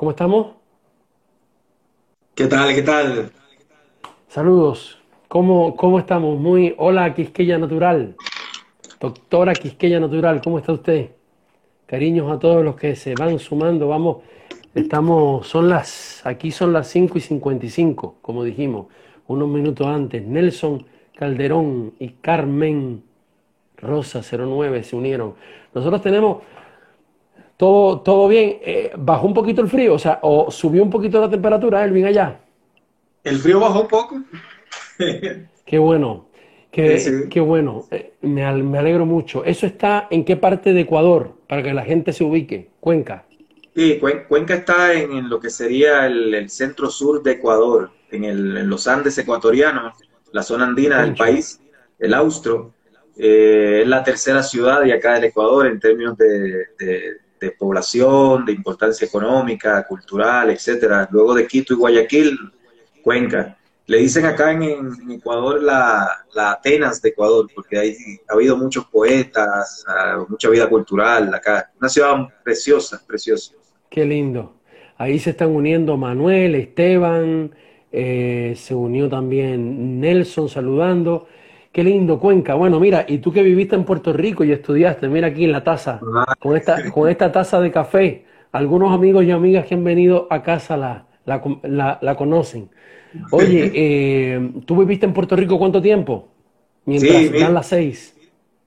¿Cómo estamos? ¿Qué tal? ¿Qué tal? Saludos. ¿Cómo, cómo estamos? Muy. Hola, Quisqueya Natural. Doctora Quisqueya Natural, ¿cómo está usted? Cariños a todos los que se van sumando. Vamos, estamos, son las, aquí son las 5 y 55, como dijimos, unos minutos antes. Nelson Calderón y Carmen Rosa 09 se unieron. Nosotros tenemos todo, todo bien. Eh, bajó un poquito el frío, o sea, o subió un poquito la temperatura, Elvin, allá. El frío bajó un poco. qué bueno, qué, qué bueno. Eh, me, me, alegro mucho. ¿Eso está en qué parte de Ecuador? Para que la gente se ubique. Cuenca. Sí, Cuenca está en, lo que sería el, centro sur de Ecuador, en, el, en, los Andes ecuatorianos, la zona andina del país, el Austro. Eh, es la tercera ciudad de acá del Ecuador en términos de, de, población, de importancia económica, cultural, etcétera. Luego de Quito y Guayaquil, Cuenca. Le dicen acá en, Ecuador la, Atenas de Ecuador, porque hay, ha habido muchos poetas, ah, mucha vida cultural acá. Una ciudad preciosa, preciosa. Qué lindo. Ahí se están uniendo Manuel, Esteban, eh, se unió también Nelson saludando. Qué lindo, Cuenca. Bueno, mira, y tú que viviste en Puerto Rico y estudiaste, mira aquí en la taza, con esta, con esta taza de café. Algunos amigos y amigas que han venido a casa la, la, conocen. Oye, eh, ¿tú viviste en Puerto Rico cuánto tiempo? Mientras sí, las seis.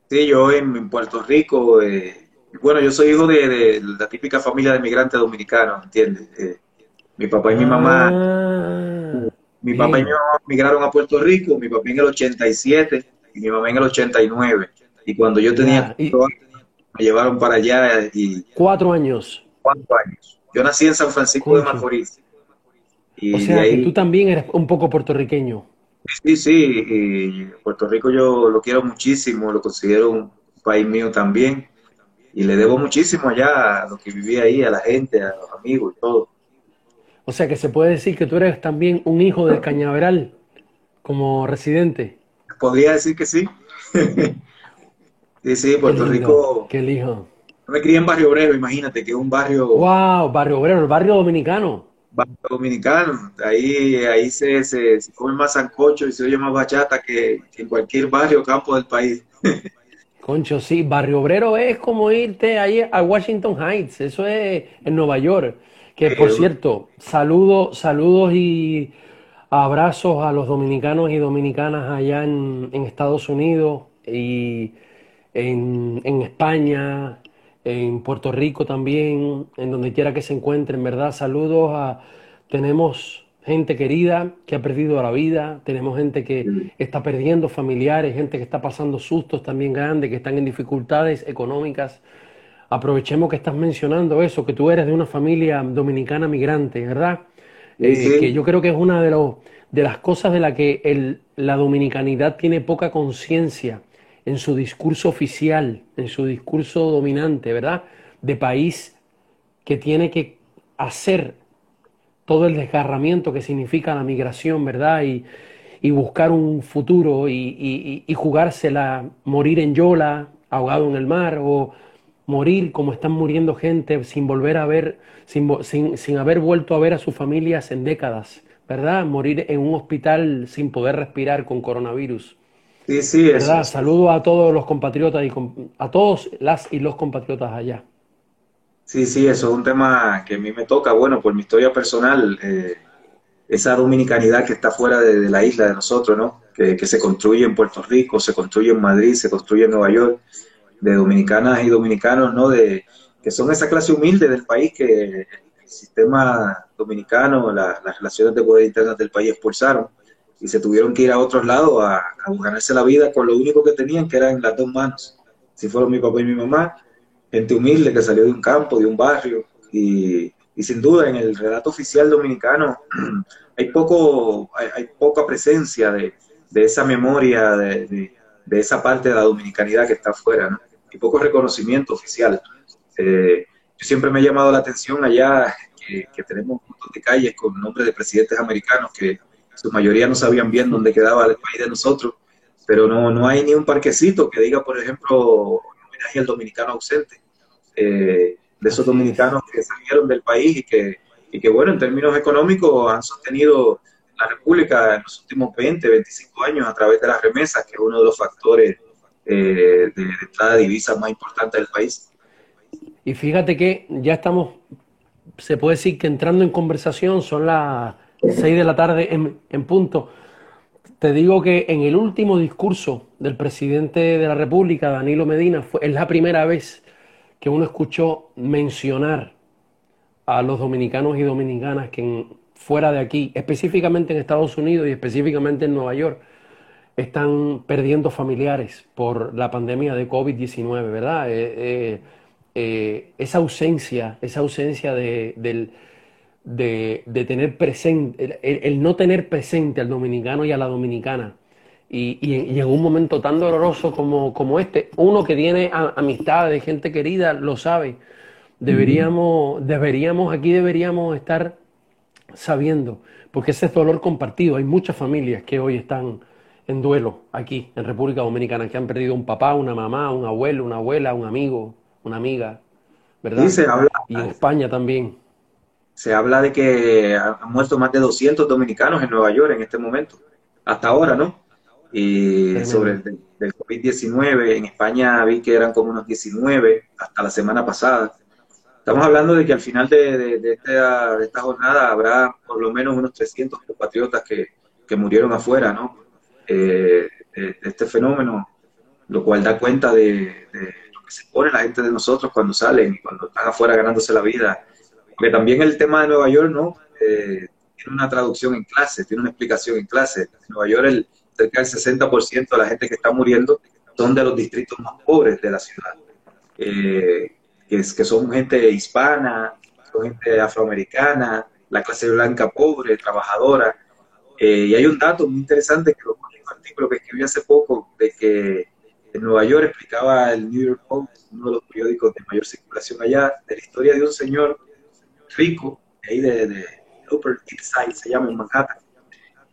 Sí, yo en, Puerto Rico, eh, bueno, yo soy hijo de, la típica familia de migrantes dominicanos, ¿entiendes? Eh, mi papá y mi mamá ah. Mi papá y mi mamá migraron a Puerto Rico, mi papá en el 87 y mi mamá en el 89. Y cuando yo tenía cuatro años, me llevaron para allá y... Cuatro años. Cuatro años. Yo nací en San Francisco de Macorís. Y o sea, que tú también eres un poco puertorriqueño. Sí, sí, y Puerto Rico yo lo quiero muchísimo, lo considero un país mío también. Y le debo muchísimo allá a lo que viví ahí, a la gente, a los amigos y todo. O sea que se puede decir que tú eres también un hijo del Cañaveral como residente. Podría decir que sí. sí, sí, Puerto Rico. Qué hijo. me crié en Barrio Obrero, imagínate, que es un barrio. ¡Wow! Barrio Obrero, el barrio dominicano. Barrio dominicano. Ahí, ahí se, se, come más sancocho y se oye más bachata que, en cualquier barrio o campo del país. Concho, sí, Barrio Obrero es como irte ahí a Washington Heights, eso es en Nueva York. Que por cierto, saludos, saludos y abrazos a los dominicanos y dominicanas allá en, Estados Unidos y en, España, en Puerto Rico también, en donde quiera que se encuentren, ¿verdad? Saludos a... Tenemos gente querida que ha perdido la vida, tenemos gente que está perdiendo familiares, gente que está pasando sustos también grandes, que están en dificultades económicas aprovechemos que estás mencionando eso, que tú eres de una familia dominicana migrante, ¿verdad? Eh, que yo creo que es una de, los, de las cosas de la que la dominicanidad tiene poca conciencia en su discurso oficial, en su discurso dominante, ¿verdad? De país que tiene que hacer todo el desgarramiento que significa la migración, ¿verdad? Y, buscar un futuro y, y, jugársela, morir en Yola, ahogado en el mar, o morir como están muriendo gente sin volver a ver, sin, sin, haber vuelto a ver a sus familias en décadas, ¿verdad? Morir en un hospital sin poder respirar con coronavirus. Sí, sí, ¿verdad? Saludo a todos los compatriotas y a todos las y los compatriotas allá. Sí, sí, eso es un tema que a mí me toca, bueno, por mi historia personal, eh, esa dominicanidad que está fuera de, la isla de nosotros, ¿no? Que, que se construye en Puerto Rico, se construye en Madrid, se construye en Nueva York de dominicanas y dominicanos, ¿no? De, que son esa clase humilde del país que el sistema dominicano, las relaciones de poder internas del país expulsaron y se tuvieron que ir a otros lados a, ganarse la vida con lo único que tenían, que eran las dos manos. Si fueron mi papá y mi mamá, gente humilde que salió de un campo, de un barrio, y, y sin duda en el relato oficial dominicano hay, poco, hay, poca presencia de, de esa memoria, de, de, de, esa parte de la dominicanidad que está afuera, ¿no? Y poco reconocimiento oficial. Eh, yo siempre me ha llamado la atención allá que, tenemos un montón de calles con nombres de presidentes americanos que su mayoría no sabían bien dónde quedaba el país de nosotros, pero no, no hay ni un parquecito que diga, por ejemplo, homenaje al dominicano ausente, eh, de esos dominicanos que salieron del país y que y que, bueno, en términos económicos han sostenido la República en los últimos 20, 25 años a través de las remesas, que es uno de los factores eh, de, entrada de divisas más importantes del país. Y fíjate que ya estamos, se puede decir que entrando en conversación, son las 6 de la tarde en, en punto. Te digo que en el último discurso del presidente de la República, Danilo Medina, fue, es la primera vez que uno escuchó mencionar a los dominicanos y dominicanas que fuera de aquí, específicamente en Estados Unidos y específicamente en Nueva York, están perdiendo familiares por la pandemia de COVID-19, ¿verdad? Eh, eh, eh, esa ausencia, esa ausencia de, de, tener presente, el, no tener presente al dominicano y a la dominicana. Y, y, en un momento tan doloroso como, como este, uno que tiene amistad de gente querida lo sabe. Deberíamos, deberíamos, aquí deberíamos estar sabiendo, porque ese es dolor compartido. Hay muchas familias que hoy están en duelo aquí en República Dominicana, que han perdido un papá, una mamá, un abuelo, una abuela, un amigo, una amiga, ¿verdad? y en España también. Se habla de que han muerto más de 200 dominicanos en Nueva York en este momento, hasta ahora, ¿no? Y sobre el, del COVID-19, en España vi que eran como unos 19 hasta la semana pasada. Estamos hablando de que al final de, esta, esta, jornada habrá por lo menos unos 300 compatriotas que, que murieron afuera, ¿no? Eh, de, este fenómeno, lo cual da cuenta de, lo que se pone la gente de nosotros cuando salen y cuando están afuera ganándose la vida. Porque también el tema de Nueva York, ¿no? Eh, tiene una traducción en clase, tiene una explicación en clase. En Nueva York, el, cerca del 60% de la gente que está muriendo son de los distritos más pobres de la ciudad. Eh, que, es, que son gente hispana, son gente afroamericana, la clase blanca pobre, trabajadora. Eh, y hay un dato muy interesante que lo un artículo que escribí hace poco, de que en Nueva York explicaba el New York Post, uno de los periódicos de mayor circulación allá, de la historia de un señor rico, ahí de, Upper East Side, se llama en Manhattan,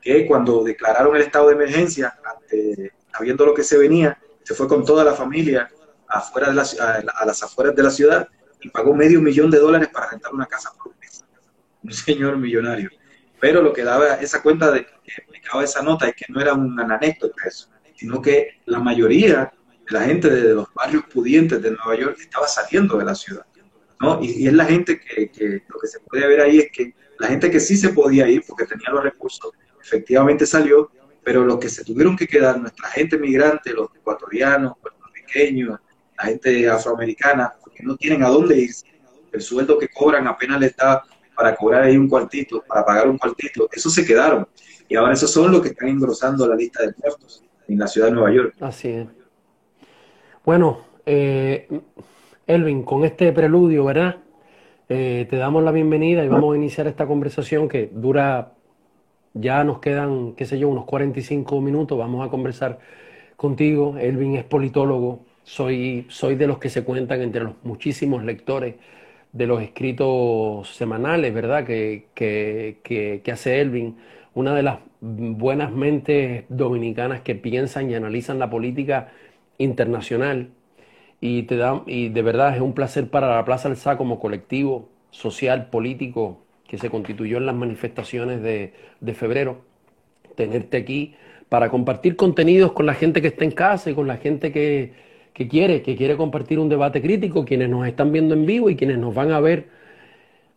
que cuando declararon el estado de emergencia, sabiendo lo que se venía, se fue con toda la familia afuera de la, a, las afueras de la ciudad y pagó medio millón de dólares para rentar una casa por un mes. Un señor millonario. Pero lo que daba esa cuenta de que explicaba esa nota es que no era un anécdota eso, sino que la mayoría de la gente de los barrios pudientes de Nueva York estaba saliendo de la ciudad. ¿no? Y, es la gente que, que, lo que se puede ver ahí es que la gente que sí se podía ir porque tenía los recursos, efectivamente salió, pero los que se tuvieron que quedar, nuestra gente migrante, los ecuatorianos, puertorriqueños, la gente afroamericana, porque no tienen a dónde irse. El sueldo que cobran apenas les da para cobrar ahí un cuartito, para pagar un cuartito, eso se quedaron. Y ahora esos son los que están engrosando la lista de muertos en la ciudad de Nueva York. Así es. Bueno, eh, Elvin, con este preludio, ¿verdad? Eh, te damos la bienvenida y vamos a iniciar esta conversación que dura, ya nos quedan, qué sé yo, unos 45 minutos. Vamos a conversar contigo. Elvin es politólogo, soy, soy de los que se cuentan entre los muchísimos lectores de los escritos semanales, ¿verdad? Que, que, que, hace Elvin, una de las buenas mentes dominicanas que piensan y analizan la política internacional. Y, te da, y de verdad es un placer para la Plaza Alzá como colectivo social, político, que se constituyó en las manifestaciones de, de febrero, tenerte aquí para compartir contenidos con la gente que está en casa y con la gente que, que quiere, que quiere compartir un debate crítico, quienes nos están viendo en vivo y quienes nos van a ver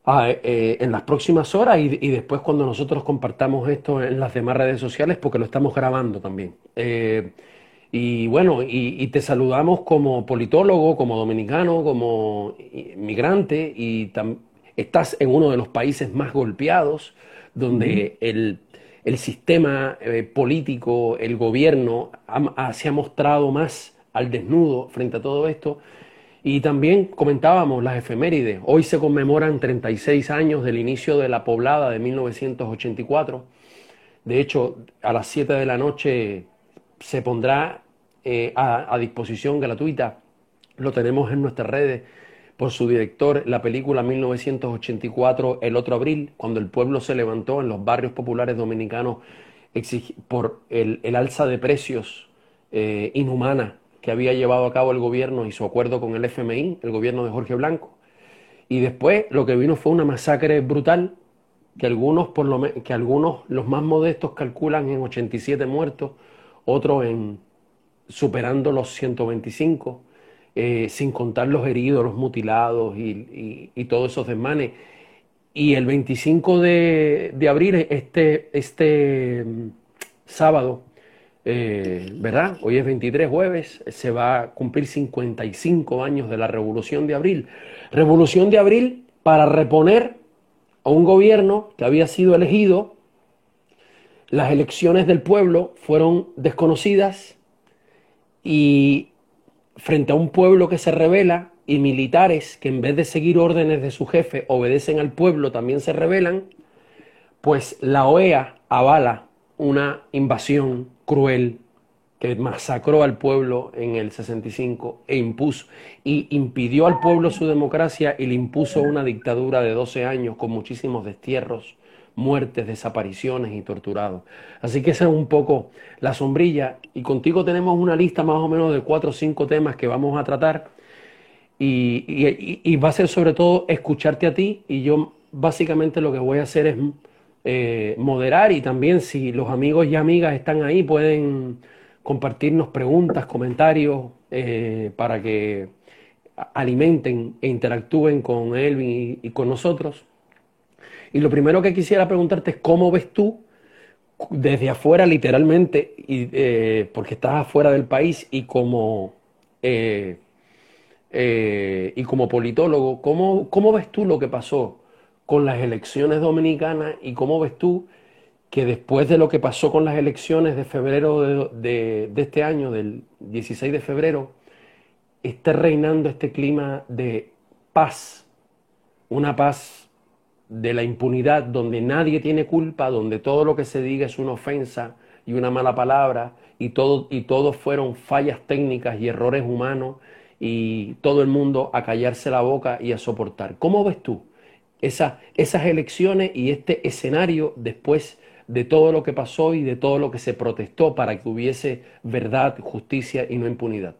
ah, eh, en las próximas horas y, después cuando nosotros compartamos esto en las demás redes sociales porque lo estamos grabando también. Eh, y bueno, y, te saludamos como politólogo, como dominicano, como migrante y estás en uno de los países más golpeados donde el, sistema eh, político, el gobierno se ha mostrado más al desnudo frente a todo esto. Y también comentábamos las efemérides. Hoy se conmemoran 36 años del inicio de la poblada de 1984. De hecho, a las 7 de la noche se pondrá eh, a, disposición gratuita. Lo tenemos en nuestras redes por su director, la película 1984, El otro abril, cuando el pueblo se levantó en los barrios populares dominicanos por el, alza de precios eh, inhumana que había llevado a cabo el gobierno y su acuerdo con el FMI, el gobierno de Jorge Blanco. Y después lo que vino fue una masacre brutal que algunos, por lo que algunos, los más modestos, calculan en 87 muertos, otros en superando los 125, eh, sin contar los heridos, los mutilados y, todos esos desmanes. Y el 25 de, abril, este, este mm, sábado, eh, ¿verdad? Hoy es 23 jueves, se va a cumplir 55 años de la Revolución de Abril. Revolución de Abril para reponer a un gobierno que había sido elegido, las elecciones del pueblo fueron desconocidas y frente a un pueblo que se revela y militares que en vez de seguir órdenes de su jefe obedecen al pueblo también se rebelan, pues la OEA avala una invasión cruel que masacró al pueblo en el 65 e impuso y impidió al pueblo su democracia y le impuso una dictadura de 12 años con muchísimos destierros, muertes, desapariciones y torturados. Así que esa es un poco la sombrilla y contigo tenemos una lista más o menos de cuatro o cinco temas que vamos a tratar y, va a ser sobre todo escucharte a ti y yo básicamente lo que voy a hacer es eh, moderar y también si los amigos y amigas están ahí pueden compartirnos preguntas, comentarios, eh, para que alimenten e interactúen con él y, con nosotros. Y lo primero que quisiera preguntarte es cómo ves tú desde afuera literalmente, y, eh, porque estás afuera del país y como, eh, y como politólogo, ¿cómo, ¿cómo ves tú lo que pasó con las elecciones dominicanas y cómo ves tú que después de lo que pasó con las elecciones de febrero de, este año, del 16 de febrero, esté reinando este clima de paz, una paz de la impunidad donde nadie tiene culpa, donde todo lo que se diga es una ofensa y una mala palabra y todo, y todo fueron fallas técnicas y errores humanos y todo el mundo a callarse la boca y a soportar. ¿Cómo ves tú esas elecciones y este escenario después de todo lo que pasó y de todo lo que se protestó para que hubiese verdad, justicia y no impunidad.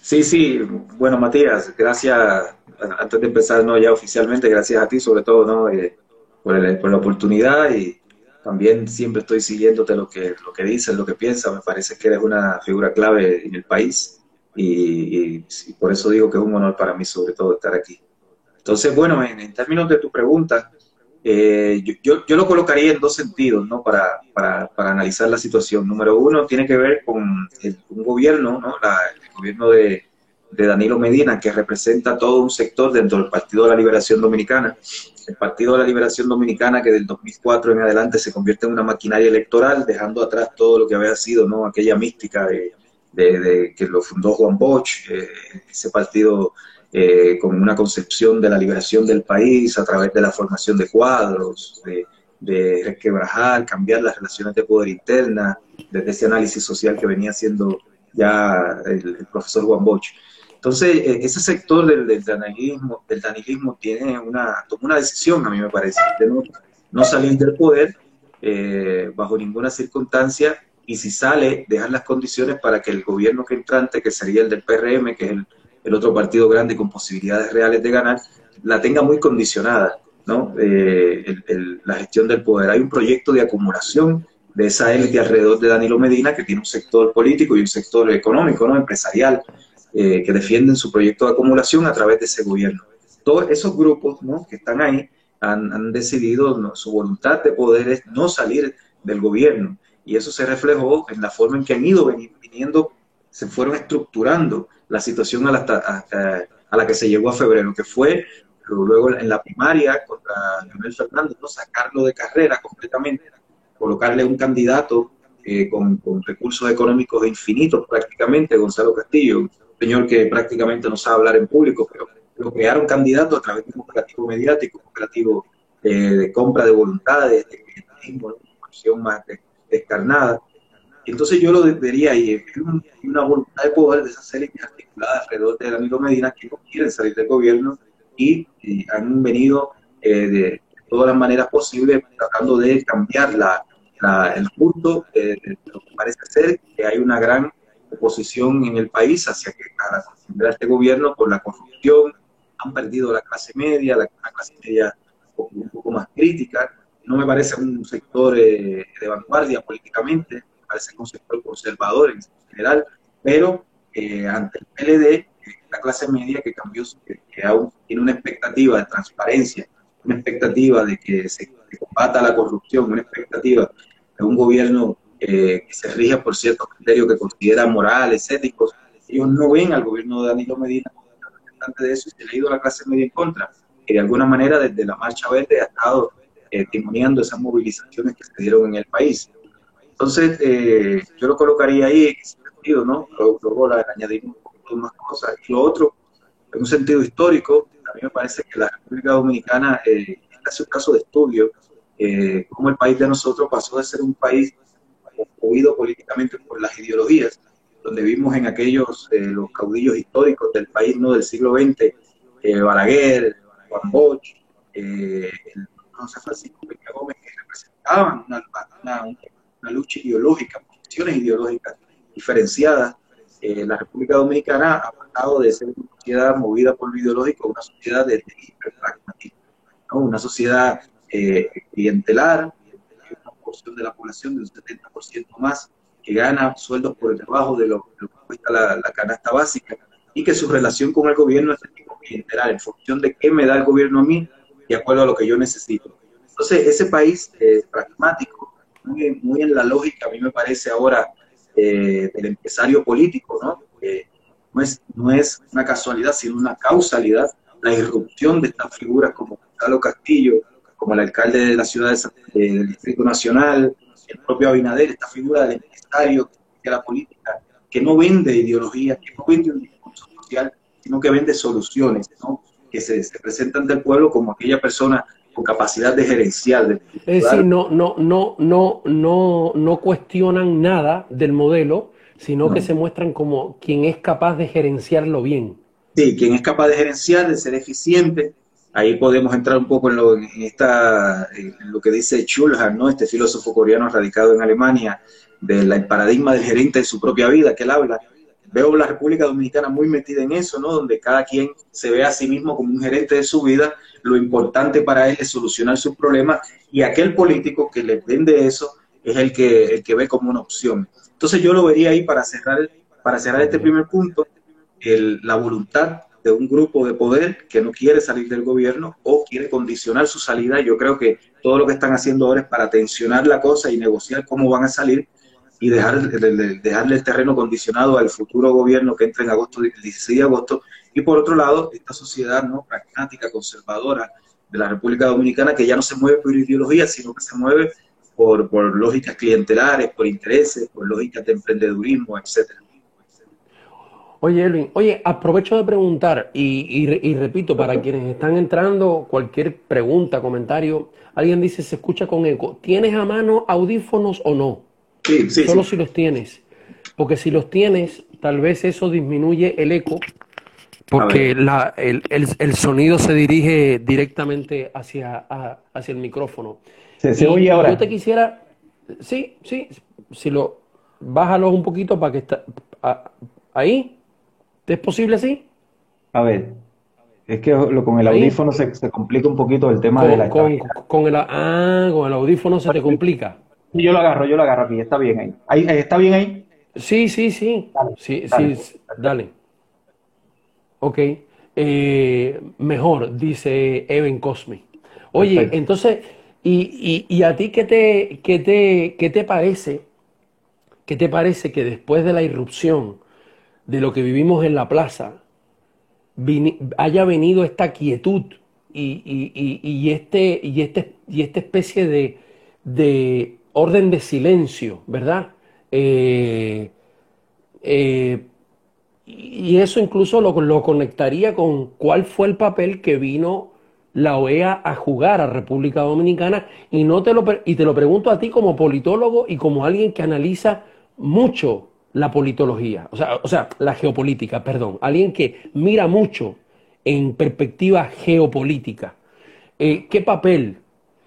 Sí, sí, bueno Matías, gracias, antes de empezar no ya oficialmente, gracias a ti sobre todo ¿no? Eh, por, la oportunidad y también siempre estoy siguiéndote lo que, lo que dices, lo que piensas, me parece que eres una figura clave en el país y, por eso digo que es un honor para mí sobre todo estar aquí. Entonces, bueno, en términos de tu pregunta, eh, yo, yo, lo colocaría en dos sentidos, ¿no? Para, para, para, analizar la situación. Número uno tiene que ver con un gobierno, ¿no? el gobierno de, de, Danilo Medina, que representa todo un sector dentro del Partido de la Liberación Dominicana. El Partido de la Liberación Dominicana, que del 2004 en adelante se convierte en una maquinaria electoral, dejando atrás todo lo que había sido, ¿no? Aquella mística de, de, que lo fundó Juan Bosch, eh, ese partido eh, con una concepción de la liberación del país a través de la formación de cuadros, de, de cambiar las relaciones de poder interna, desde ese análisis social que venía haciendo ya el, profesor Juan Bosch. Entonces, eh, ese sector del, del, danilismo, del danilismo tiene una, una decisión, a mí me parece, de no, salir del poder eh, bajo ninguna circunstancia y si sale, dejar las condiciones para que el gobierno que entrante, que sería el del PRM, que es el el otro partido grande con posibilidades reales de ganar, la tenga muy condicionada, ¿no? Eh, la gestión del poder. Hay un proyecto de acumulación de esa élite alrededor de Danilo Medina que tiene un sector político y un sector económico, ¿no? Empresarial, eh, que defienden su proyecto de acumulación a través de ese gobierno. Todos esos grupos, ¿no? Que están ahí han, decidido, su voluntad de poder no salir del gobierno. Y eso se reflejó en la forma en que han ido viniendo, se fueron estructurando la situación a la, a, la que se llegó a febrero, que fue luego en la primaria contra Leonel Fernández, ¿no? sacarlo de carrera completamente, colocarle un candidato eh, con, recursos económicos infinitos prácticamente, Gonzalo Castillo, un señor que prácticamente no sabe hablar en público, pero, pero crear un candidato a través de un operativo mediático, un operativo eh, de compra de voluntades, de clientelismo, una acción más descarnada. Entonces yo lo vería y una voluntad de poder de esas élites articuladas alrededor de Danilo Medina que no quieren salir del gobierno y, han venido eh, de todas las maneras posibles tratando de cambiar la, el punto de, lo que parece ser que hay una gran oposición en el país hacia que para este gobierno por la corrupción, han perdido la clase media, la, clase media un poco más crítica. No me parece un sector eh, de vanguardia políticamente, me parece conservador en general, pero eh, ante el PLD, eh, la clase media que cambió, que, aún tiene una expectativa de transparencia, una expectativa de que se combata la corrupción, una expectativa de un gobierno que se rija por ciertos criterios que considera morales, éticos, ellos no ven al gobierno de Danilo Medina como representante de eso y se le ha ido la clase media en contra, que de alguna manera desde la Marcha Verde ha estado eh, testimoniando esas movilizaciones que se dieron en el país. Entonces, eh, yo lo colocaría ahí en ese sentido, ¿no? Luego le añadimos un poquito más cosas. Y lo otro, en un sentido histórico, a mí me parece que la República Dominicana eh, es un caso de estudio, eh, cómo el país de nosotros pasó de ser un país movido políticamente por las ideologías donde vimos en aquellos eh, los caudillos históricos del país no del siglo XX, eh, Balaguer, Juan Bosch, eh, José Francisco Peña Gómez, que representaban una, una, lucha ideológica, posiciones ideológicas diferenciadas. Eh, la República Dominicana ha pasado de ser una sociedad movida por lo ideológico a una sociedad de, hiperpragmatismo, ¿no? una sociedad clientelar, una porción de la población del 70% más que gana sueldos por el trabajo de lo, que cuesta la, canasta básica y que su relación con el gobierno es de tipo clientelar, en función de qué me da el gobierno a mí, de acuerdo a lo que yo necesito. Entonces, ese país eh, pragmático, muy, muy, en la lógica, a mí me parece ahora, eh, del empresario político, ¿no? no, es, no es una casualidad, sino una causalidad, la irrupción de estas figuras como Gonzalo Castillo, como el alcalde de la ciudad del Distrito Nacional, el propio Abinader, esta figura del de la política, que no vende ideología, que no vende un discurso social, sino que vende soluciones, ¿no? que se, se presentan ante el pueblo como aquella persona con capacidad de gerencial. es decir, no, no, no, no, no, no cuestionan nada del modelo, sino que se muestran como quien es capaz de gerenciarlo bien. Sí, quien es capaz de gerenciar, de ser eficiente. Ahí podemos entrar un poco en lo, en esta, en lo que dice Schulhan, ¿no? este filósofo coreano radicado en Alemania, del paradigma del gerente de su propia vida que él habla. Veo la República Dominicana muy metida en eso, ¿no? Donde cada quien se ve a sí mismo como un gerente de su vida, lo importante para él es solucionar sus problemas y aquel político que le vende eso es el que, el que ve como una opción. Entonces yo lo vería ahí para cerrar, para cerrar este primer punto, la voluntad de un grupo de poder que no quiere salir del gobierno o quiere condicionar su salida. Yo creo que todo lo que están haciendo ahora es para tensionar la cosa y negociar cómo van a salir y dejar, dejarle el terreno condicionado al futuro gobierno que entra en agosto, el 16 de agosto, y por otro lado, esta sociedad no pragmática, conservadora de la República Dominicana, que ya no se mueve por ideología, sino que se mueve por, por lógicas clientelares, por intereses, por lógicas de emprendedurismo, etcétera. Oye, Elvin, oye, aprovecho de preguntar y, y, repito, para quienes están entrando, cualquier pregunta, comentario, alguien dice, se escucha con eco, ¿tienes a mano audífonos o no? Sí, sí, Solo si los tienes. Porque si los tienes, tal vez eso disminuye el eco, porque la, el, el, sonido se dirige directamente hacia, hacia el micrófono. ¿Se, oye ahora? Yo te quisiera, sí, sí, si lo, bájalo un poquito para que está, ahí, ¿es posible así? A ver, es que lo, con el audífono se, se, complica un poquito el tema de la... Con, con, el, ah, con el audífono se te complica. Yo lo agarro, yo lo agarro aquí, está bien ahí. ahí ¿Está bien ahí? Sí, sí, sí. sí, sí, dale. Ok. Eh, mejor, dice Evan Cosme. Oye, entonces, y, y, a ti qué te, qué te, qué te parece? ¿Qué te parece que después de la irrupción de lo que vivimos en la plaza, haya venido esta quietud y, y, y, este, y, este, y esta especie de, de orden de silencio, ¿verdad? Eh, eh, y eso incluso lo, lo, conectaría con cuál fue el papel que vino la OEA a jugar a República Dominicana. Y no te lo y te lo pregunto a ti como politólogo y como alguien que analiza mucho la politología, o sea, o sea, la geopolítica, perdón, alguien que mira mucho en perspectiva geopolítica. Eh, ¿Qué papel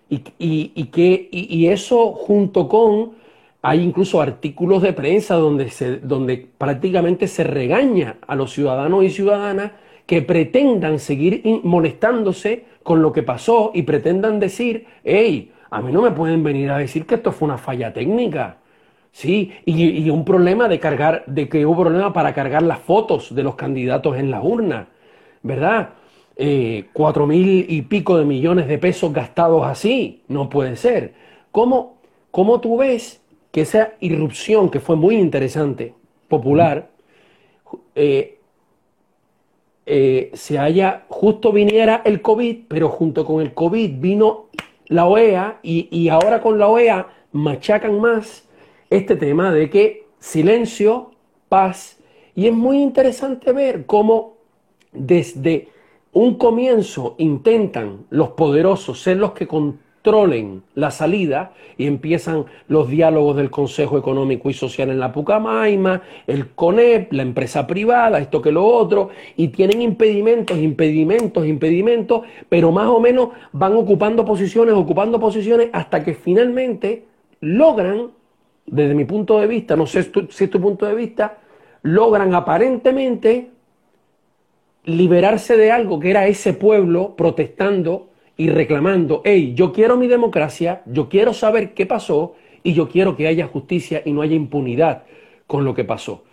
y, y, que, y, eso junto con, hay incluso artículos de prensa donde, se, donde prácticamente se regaña a los ciudadanos y ciudadanas que pretendan seguir molestándose con lo que pasó y pretendan decir, hey, a mí no me pueden venir a decir que esto fue una falla técnica. Sí, y, un problema de cargar, de que hubo problema para cargar las fotos de los candidatos en la urna, ¿verdad? Eh, cuatro mil y pico de millones de pesos gastados así, no puede ser. ¿Cómo, cómo tú ves que esa irrupción, que fue muy interesante, popular, eh, eh, se haya, justo viniera el COVID, pero junto con el COVID vino la OEA y, y ahora con la OEA machacan más este tema de que silencio, paz, y es muy interesante ver cómo desde un comienzo intentan los poderosos ser los que controlen la salida y empiezan los diálogos del Consejo Económico y Social en la Pucamaima, el CONEP, la empresa privada, esto que lo otro, y tienen impedimentos, impedimentos, impedimentos, pero más o menos van ocupando posiciones, ocupando posiciones hasta que finalmente logran, desde mi punto de vista, no sé si es tu punto de vista, logran aparentemente liberarse de algo que era ese pueblo protestando y reclamando, hey, yo quiero mi democracia, yo quiero saber qué pasó y yo quiero que haya justicia y no haya impunidad con lo que pasó.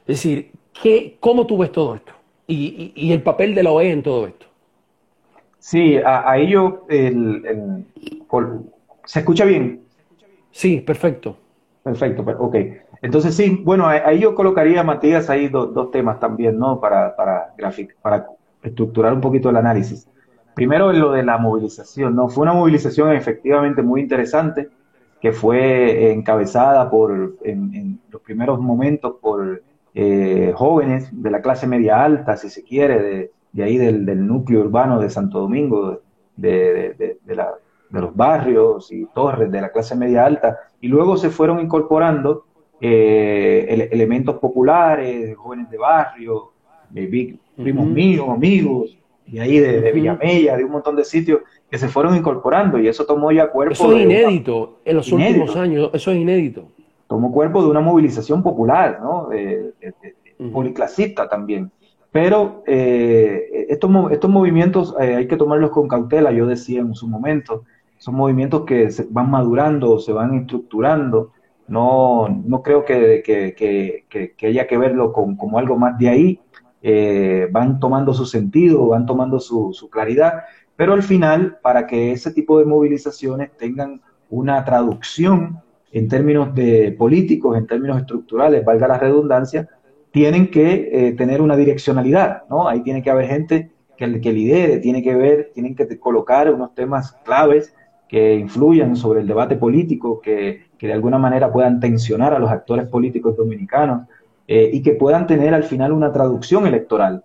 Es decir, ¿qué, ¿cómo tú ves todo esto? Y, el papel de la OEA en todo esto. Sí, ahí yo, ¿se escucha bien? Sí, perfecto. Perfecto, ok. Entonces sí, bueno, ahí yo colocaría, Matías, ahí dos temas también, ¿no? Para, para, para estructurar un poquito el análisis. Primero, lo de la movilización, ¿no? Fue una movilización efectivamente muy interesante, que fue encabezada por, en, los primeros momentos, por eh, jóvenes de la clase media alta, si se quiere, de, de ahí del, del, núcleo urbano de Santo Domingo, de, de, de, la, de los barrios y torres de la clase media alta, y luego se fueron incorporando eh, elementos populares, jóvenes de barrio, primos míos, amigos, y ahí de, Villamella, de un montón de sitios que se fueron incorporando y eso tomó ya cuerpo. Eso es inédito en los últimos años, eso es inédito. Tomó cuerpo de una movilización popular, ¿no? policlasista también. Pero eh, estos, estos movimientos eh, hay que tomarlos con cautela, yo decía en su momento, son movimientos que se van madurando, se van estructurando, no, no creo que, haya que verlo como algo más de ahí. Eh, van tomando su sentido, van tomando su, claridad, pero al final, para que ese tipo de movilizaciones tengan una traducción en términos de políticos, en términos estructurales, valga la redundancia, tienen que eh, tener una direccionalidad, ¿no? Ahí tiene que haber gente que, que lidere, tiene que ver, tienen que colocar unos temas claves que influyan sobre el debate político, que, que de alguna manera puedan tensionar a los actores políticos dominicanos eh, y que puedan tener al final una traducción electoral.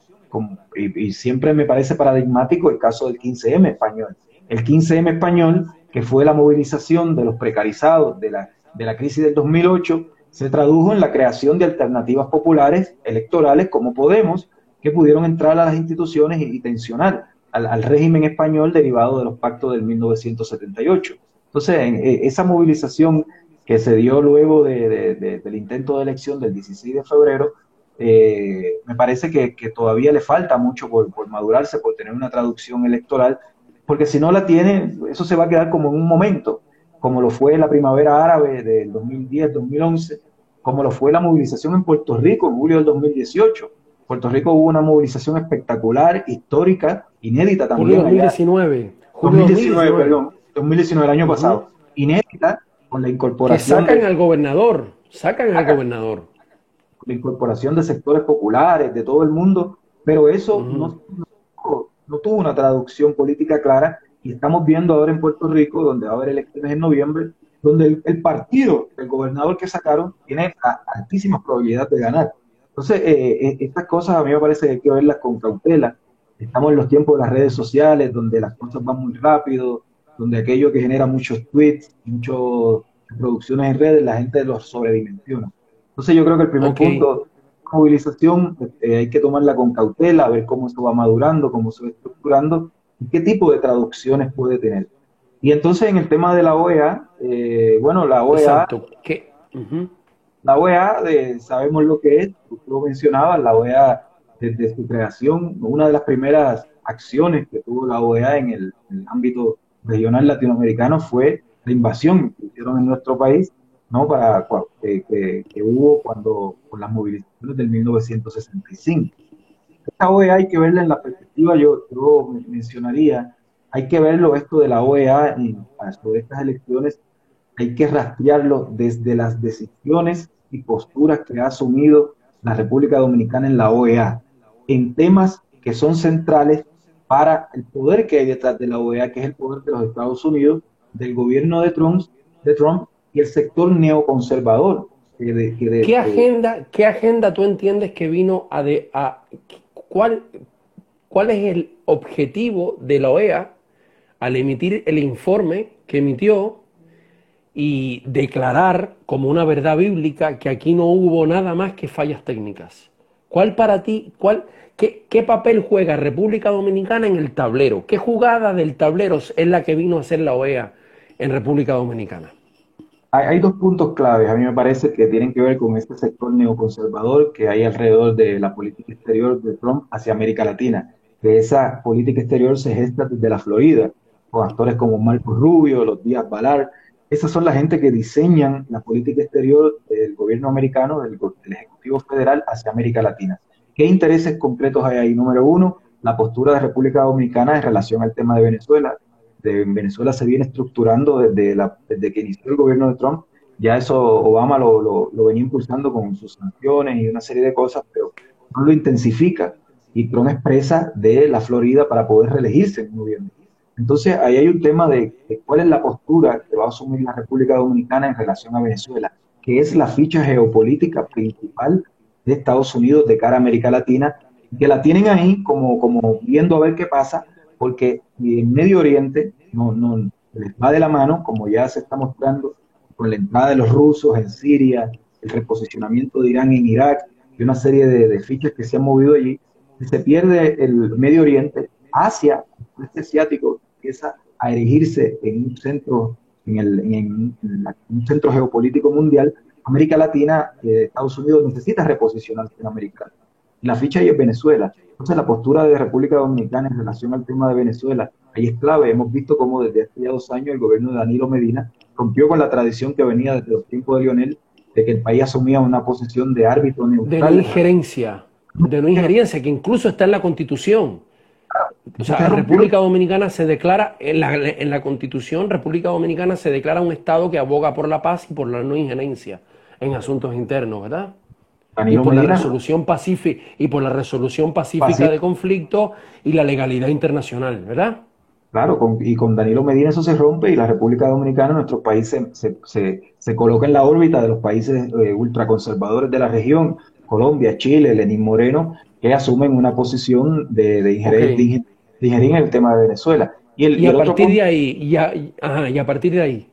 y, siempre me parece paradigmático el caso del 15M español. El 15M español, que fue la movilización de los precarizados de la, de la crisis del 2008, se tradujo en la creación de alternativas populares electorales como Podemos, que pudieron entrar a las instituciones y, tensionar al, al, régimen español derivado de los pactos del 1978. Entonces, eh, esa movilización que se dio luego del intento de elección del 16 de febrero, eh, me parece que, todavía le falta mucho por, madurarse, por tener una traducción electoral, porque si no la tiene, eso se va a quedar como en un momento, como lo fue la primavera árabe del 2010-2011, como lo fue la movilización en Puerto Rico en julio del 2018. Puerto Rico hubo una movilización espectacular, histórica, inédita también. Julio 2019. 2019, perdón, 2019, el año pasado. Inédita, con la incorporación. Que sacan al gobernador, sacan al gobernador. La incorporación de sectores populares, de todo el mundo, pero eso no, no, tuvo una traducción política clara y estamos viendo ahora en Puerto Rico, donde va a haber elecciones en noviembre, donde el, partido del gobernador que sacaron tiene altísimas probabilidades de ganar. Entonces, eh, eh, estas cosas a mí me parece que hay que verlas con cautela. Estamos en los tiempos de las redes sociales, donde las cosas van muy rápido, donde aquello que genera muchos tweets, muchas producciones en redes, la gente los sobredimensiona. Entonces yo creo que el primer punto, movilización, eh, hay que tomarla con cautela, ver cómo esto va madurando, cómo se va estructurando y qué tipo de traducciones puede tener. Y entonces en el tema de la OEA, eh, bueno, la OEA, la OEA, sabemos lo que es, tú lo mencionabas, la OEA desde su creación, una de las primeras acciones que tuvo la OEA en el, ámbito regional latinoamericano fue la invasión que hicieron en nuestro país, ¿no? Para, que, hubo cuando, con las movilizaciones del 1965. Esta OEA hay que verla en la perspectiva, yo, yo mencionaría, hay que verlo esto de la OEA y sobre estas elecciones, hay que rastrearlo desde las decisiones y posturas que ha asumido la República Dominicana en la OEA, en temas que son centrales para el poder que hay detrás de la OEA, que es el poder de los Estados Unidos, del gobierno de Trump, de Trump y el sector neoconservador. ¿Qué, agenda, ¿Qué agenda tú entiendes que vino a, de, a cuál, cuál es el objetivo de la OEA al emitir el informe que emitió y declarar como una verdad bíblica que aquí no hubo nada más que fallas técnicas. ¿Cuál para ti, cuál, qué, papel juega República Dominicana en el tablero? ¿Qué jugada del tablero es la que vino a hacer la OEA en República Dominicana? Hay, dos puntos claves, a mí me parece, que tienen que ver con este sector neoconservador que hay alrededor de la política exterior de Trump hacia América Latina. Que esa política exterior se gesta desde la Florida, con actores como Marco Rubio, los Díaz Balar, esas son la gente que diseñan la política exterior del gobierno americano, del, Ejecutivo Federal hacia América Latina. ¿Qué intereses concretos hay ahí? Número uno, la postura de República Dominicana en relación al tema de Venezuela. De Venezuela se viene estructurando desde, que inició el gobierno de Trump. Ya eso Obama lo, venía impulsando con sus sanciones y una serie de cosas, pero no lo intensifica. Y Trump expresa de la Florida para poder reelegirse en noviembre. Entonces, ahí hay un tema de, cuál es la postura que va a asumir la República Dominicana en relación a Venezuela, que es la ficha geopolítica principal de Estados Unidos de cara a América Latina, que la tienen ahí como, como viendo a ver qué pasa, porque en Medio Oriente no, no les va de la mano, como ya se está mostrando con la entrada de los rusos en Siria, el reposicionamiento de Irán en Irak y una serie de, fichas que se han movido allí, se pierde el Medio Oriente, Asia, este asiático, empieza a erigirse en un centro, en, el, en, un centro geopolítico mundial, América Latina, eh, Estados Unidos necesita reposicionarse en América. La ficha ahí es Venezuela. Entonces la postura de República Dominicana en relación al tema de Venezuela, ahí es clave. Hemos visto cómo desde hace ya dos años el gobierno de Danilo Medina rompió con la tradición que venía desde los tiempos de Lionel, de que el país asumía una posición de árbitro neutral. De no injerencia, de no injerencia, que incluso está en la Constitución. O sea, la República Dominicana se declara, en la, en la Constitución, República Dominicana se declara un Estado que aboga por la paz y por la no injerencia en asuntos internos, ¿verdad? y por, la resolución pacífica, y por la resolución pacífica de conflictos y la legalidad internacional, ¿verdad? Claro, y con Danilo Medina eso se rompe y la República Dominicana, nuestro país, se, se, se, coloca en la órbita de los países eh, ultraconservadores de la región, Colombia, Chile, Lenín Moreno, que asumen una posición de, de, injerir, en el tema de Venezuela. Y, a partir de ahí, y a, partir de ahí.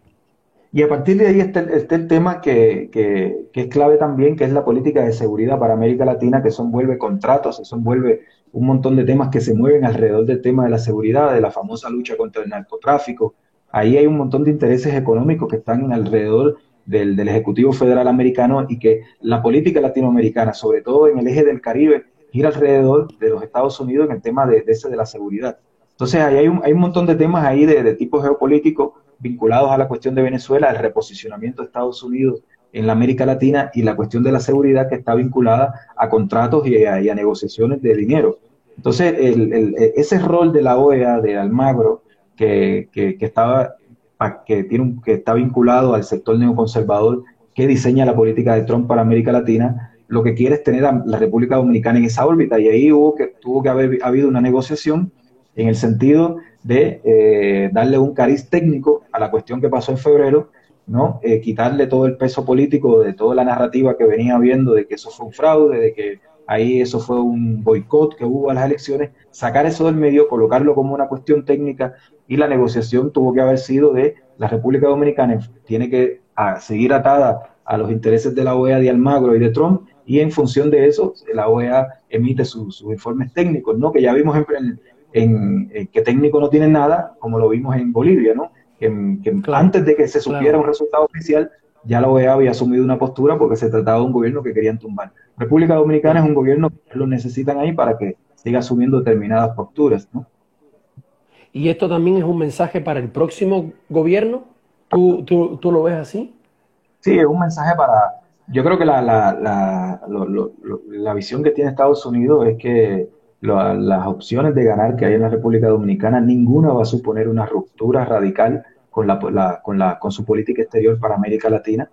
Y a partir de ahí está, el tema que, que, es clave también, que es la política de seguridad para América Latina, que eso envuelve contratos, eso envuelve un montón de temas que se mueven alrededor del tema de la seguridad, de la famosa lucha contra el narcotráfico. Ahí hay un montón de intereses económicos que están alrededor del, del Ejecutivo Federal Americano y que la política latinoamericana, sobre todo en el eje del Caribe, gira alrededor de los Estados Unidos en el tema de, ese de la seguridad. Entonces, ahí hay un, hay un montón de temas ahí de, de tipo geopolítico vinculados a la cuestión de Venezuela, el reposicionamiento de Estados Unidos en la América Latina y la cuestión de la seguridad que está vinculada a contratos y a, negociaciones de dinero. Entonces, el, ese rol de la OEA, de Almagro, que, que, que estaba, que, tiene un, que está vinculado al sector neoconservador que diseña la política de Trump para América Latina, lo que quiere es tener a la República Dominicana en esa órbita y ahí hubo que, tuvo que haber habido una negociación en el sentido de eh, darle un cariz técnico a la cuestión que pasó en febrero, ¿no? Eh, quitarle todo el peso político de toda la narrativa que venía habiendo de que eso fue un fraude, de que ahí eso fue un boicot que hubo a las elecciones, sacar eso del medio, colocarlo como una cuestión técnica y la negociación tuvo que haber sido de la República Dominicana tiene que seguir atada a los intereses de la OEA de Almagro y de Trump y en función de eso la OEA emite sus informes técnicos, ¿no? Que ya vimos en, en, que técnico no tiene nada, como lo vimos en Bolivia, ¿no? Que, antes de que se supiera un resultado oficial, ya la OEA había asumido una postura porque se trataba de un gobierno que querían tumbar. República Dominicana es un gobierno que lo necesitan ahí para que siga asumiendo determinadas posturas, ¿no? ¿Y esto también es un mensaje para el próximo gobierno? ¿Tú, tú, tú lo ves así? Sí, es un mensaje para... Yo creo que la, la, la, la visión que tiene Estados Unidos es que las opciones de ganar que hay en la República Dominicana, ninguna va a suponer una ruptura radical con, la, con, la, con su política exterior para América Latina.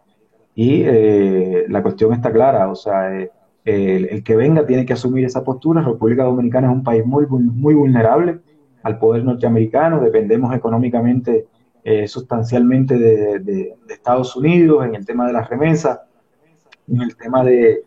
Y eh, la cuestión está clara, o sea, eh, el, que venga tiene que asumir esa postura. República Dominicana es un país muy, muy vulnerable al poder norteamericano, dependemos económicamente eh, sustancialmente de, Estados Unidos en el tema de las remesas, en el tema de,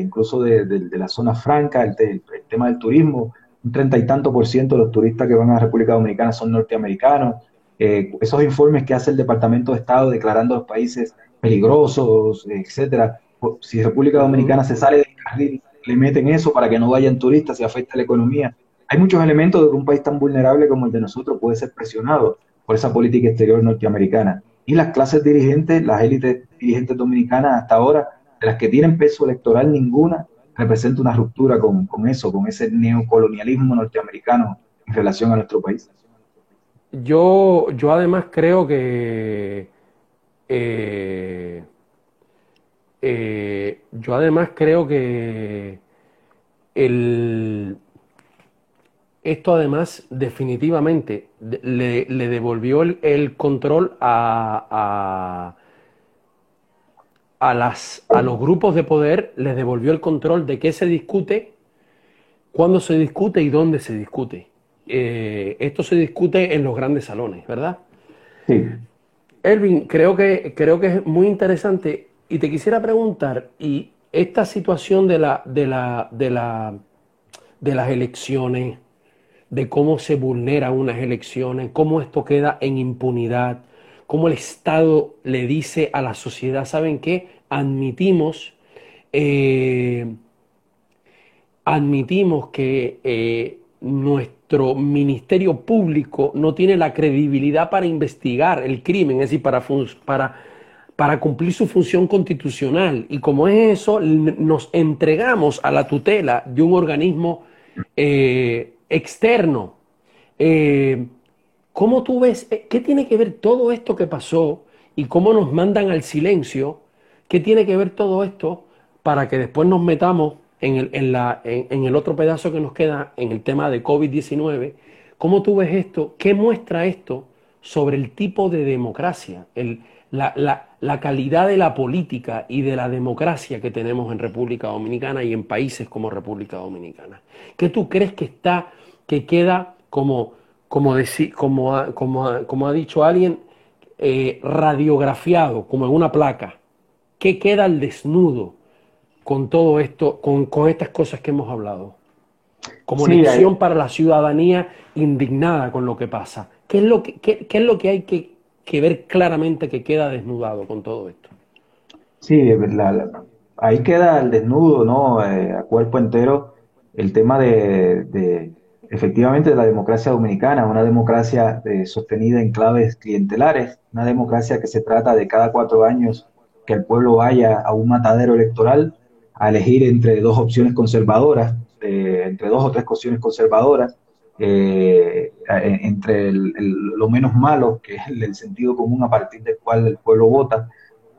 incluso de, la zona franca, el, tema del turismo, un treinta y tanto por ciento de los turistas que van a la República Dominicana son norteamericanos. Eh, esos informes que hace el Departamento de Estado declarando los países peligrosos, etcétera. Si República Dominicana se sale del carril, le meten eso para que no vayan turistas y afecta la economía. Hay muchos elementos de que un país tan vulnerable como el de nosotros puede ser presionado por esa política exterior norteamericana. Y las clases dirigentes, las élites dirigentes dominicanas hasta ahora, de las que tienen peso electoral ninguna, representa una ruptura con, eso, con ese neocolonialismo norteamericano en relación a nuestro país. Yo, yo además creo que eh, eh, yo además creo que el, esto además definitivamente le, devolvió el, control a, a, las, a los grupos de poder, les devolvió el control de qué se discute, cuándo se discute y dónde se discute. Eh, esto se discute en los grandes salones, ¿verdad? Sí. Elvin, creo que, creo que es muy interesante y te quisiera preguntar, y esta situación de, la, de, la, de, la, de las elecciones, de cómo se vulneran unas elecciones, cómo esto queda en impunidad, cómo el Estado le dice a la sociedad, ¿saben qué? Admitimos, eh, admitimos que eh, nuestro Ministerio Público no tiene la credibilidad para investigar el crimen, es decir, para, cumplir su función constitucional. Y como es eso, nos entregamos a la tutela de un organismo eh, externo. Eh, ¿Cómo tú ves, eh, qué tiene que ver todo esto que pasó y cómo nos mandan al silencio? ¿Qué tiene que ver todo esto para que después nos metamos en el, en la, en, el otro pedazo que nos queda, en el tema de COVID-19? ¿Cómo tú ves esto? ¿Qué muestra esto sobre el tipo de democracia, la, la, la, calidad de la política y de la democracia que tenemos en República Dominicana y en países como República Dominicana? ¿Qué tú crees que está que queda como, como, como, ha, como, ha dicho alguien, eh, radiografiado, como en una placa. ¿Qué queda al desnudo con todo esto, con, estas cosas que hemos hablado? Como lección para la ciudadanía indignada con lo que pasa. ¿Qué es lo que, qué, es lo que hay que, ver claramente que queda desnudado con todo esto? Sí, ahí queda el desnudo, ¿no? Eh, a cuerpo entero el tema de, efectivamente la democracia dominicana, una democracia eh, sostenida en claves clientelares, una democracia que se trata de cada cuatro años que el pueblo vaya a un matadero electoral a elegir entre dos opciones conservadoras, eh, entre dos o tres opciones conservadoras, eh, entre lo menos malo, que es el, sentido común a partir del cual el pueblo vota,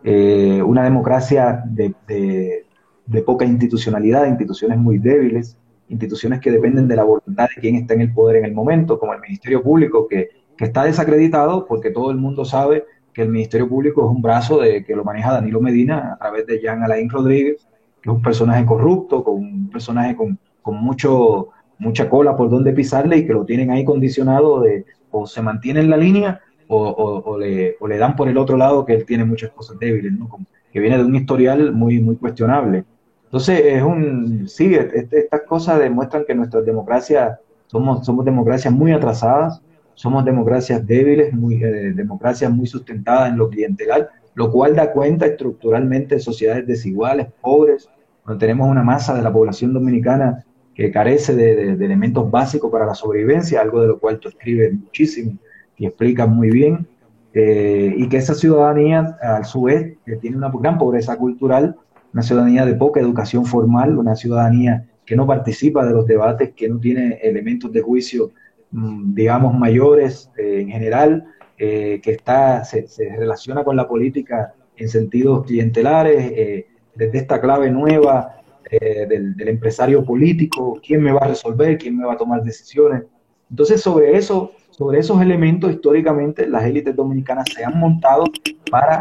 una democracia de, de poca institucionalidad, instituciones muy débiles, instituciones que dependen de la voluntad de quien está en el poder en el momento, como el Ministerio Público, que, está desacreditado porque todo el mundo sabe que el Ministerio Público es un brazo de que lo maneja Danilo Medina a través de Jean Alain Rodríguez, que es un personaje corrupto, con un personaje con, mucho, mucha cola por donde pisarle y que lo tienen ahí condicionado de o se mantiene en la línea o, le, o le dan por el otro lado que él tiene muchas cosas débiles, ¿no? que viene de un historial muy, muy cuestionable. Entonces, es un, sí, estas cosas demuestran que nuestras democracias somos, somos democracias muy atrasadas, somos democracias débiles, muy, eh, democracias muy sustentadas en lo clientelar, lo cual da cuenta estructuralmente de sociedades desiguales, pobres, donde tenemos una masa de la población dominicana que carece de, elementos básicos para la sobrevivencia, algo de lo cual tú escribes muchísimo y explicas muy bien, eh, y que esa ciudadanía, a su vez, tiene una gran pobreza cultural, una ciudadanía de poca educación formal, una ciudadanía que no participa de los debates, que no tiene elementos de juicio, mm, digamos, mayores eh, en general, eh, que está, se, relaciona con la política en sentidos clientelares, eh, desde esta clave nueva del, del, empresario político, quién me va a resolver, quién me va a tomar decisiones. Entonces, sobre eso, sobre esos elementos, históricamente, las élites dominicanas se han montado para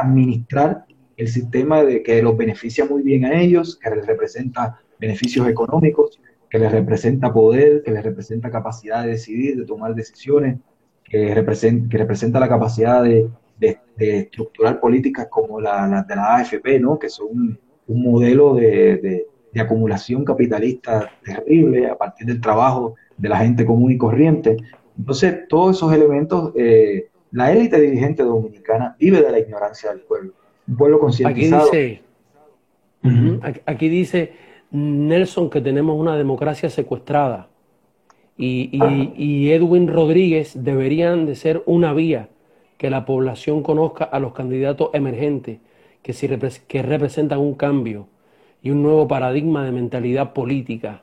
administrar el sistema de que los beneficia muy bien a ellos, que les representa beneficios económicos, que les representa poder, que les representa capacidad de decidir, de tomar decisiones, que representa, que representa la capacidad de, estructurar políticas como la, de la AFP, ¿no? que son un, modelo de, acumulación capitalista terrible a partir del trabajo de la gente común y corriente. Entonces, todos esos elementos, eh, la élite dirigente dominicana vive de la ignorancia del pueblo un pueblo concientizado. Aquí dice, aquí dice Nelson que tenemos una democracia secuestrada y, Edwin Rodríguez deberían de ser una vía que la población conozca a los candidatos emergentes que, si, que representan un cambio y un nuevo paradigma de mentalidad política.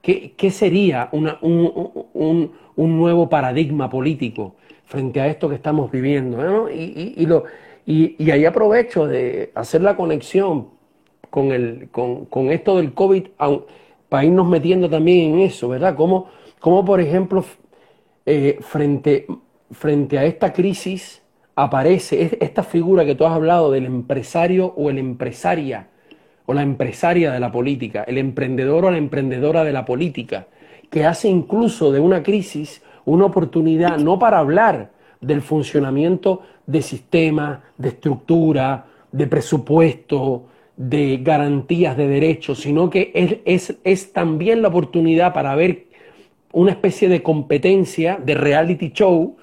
¿Qué, sería una, un, un, nuevo paradigma político frente a esto que estamos viviendo? Y, y, lo, y, ahí aprovecho de hacer la conexión con, el, con, con esto del COVID para irnos metiendo también en eso, ¿verdad? Como, como por ejemplo, eh, frente, frente a esta crisis aparece esta figura que tú has hablado del empresario o el empresaria o la empresaria de la política, el emprendedor o la emprendedora de la política, que hace incluso de una crisis una oportunidad no para hablar del funcionamiento de sistema, de estructura, de presupuesto, de garantías de derechos, sino que es, es, también la oportunidad para ver una especie de competencia, de reality show,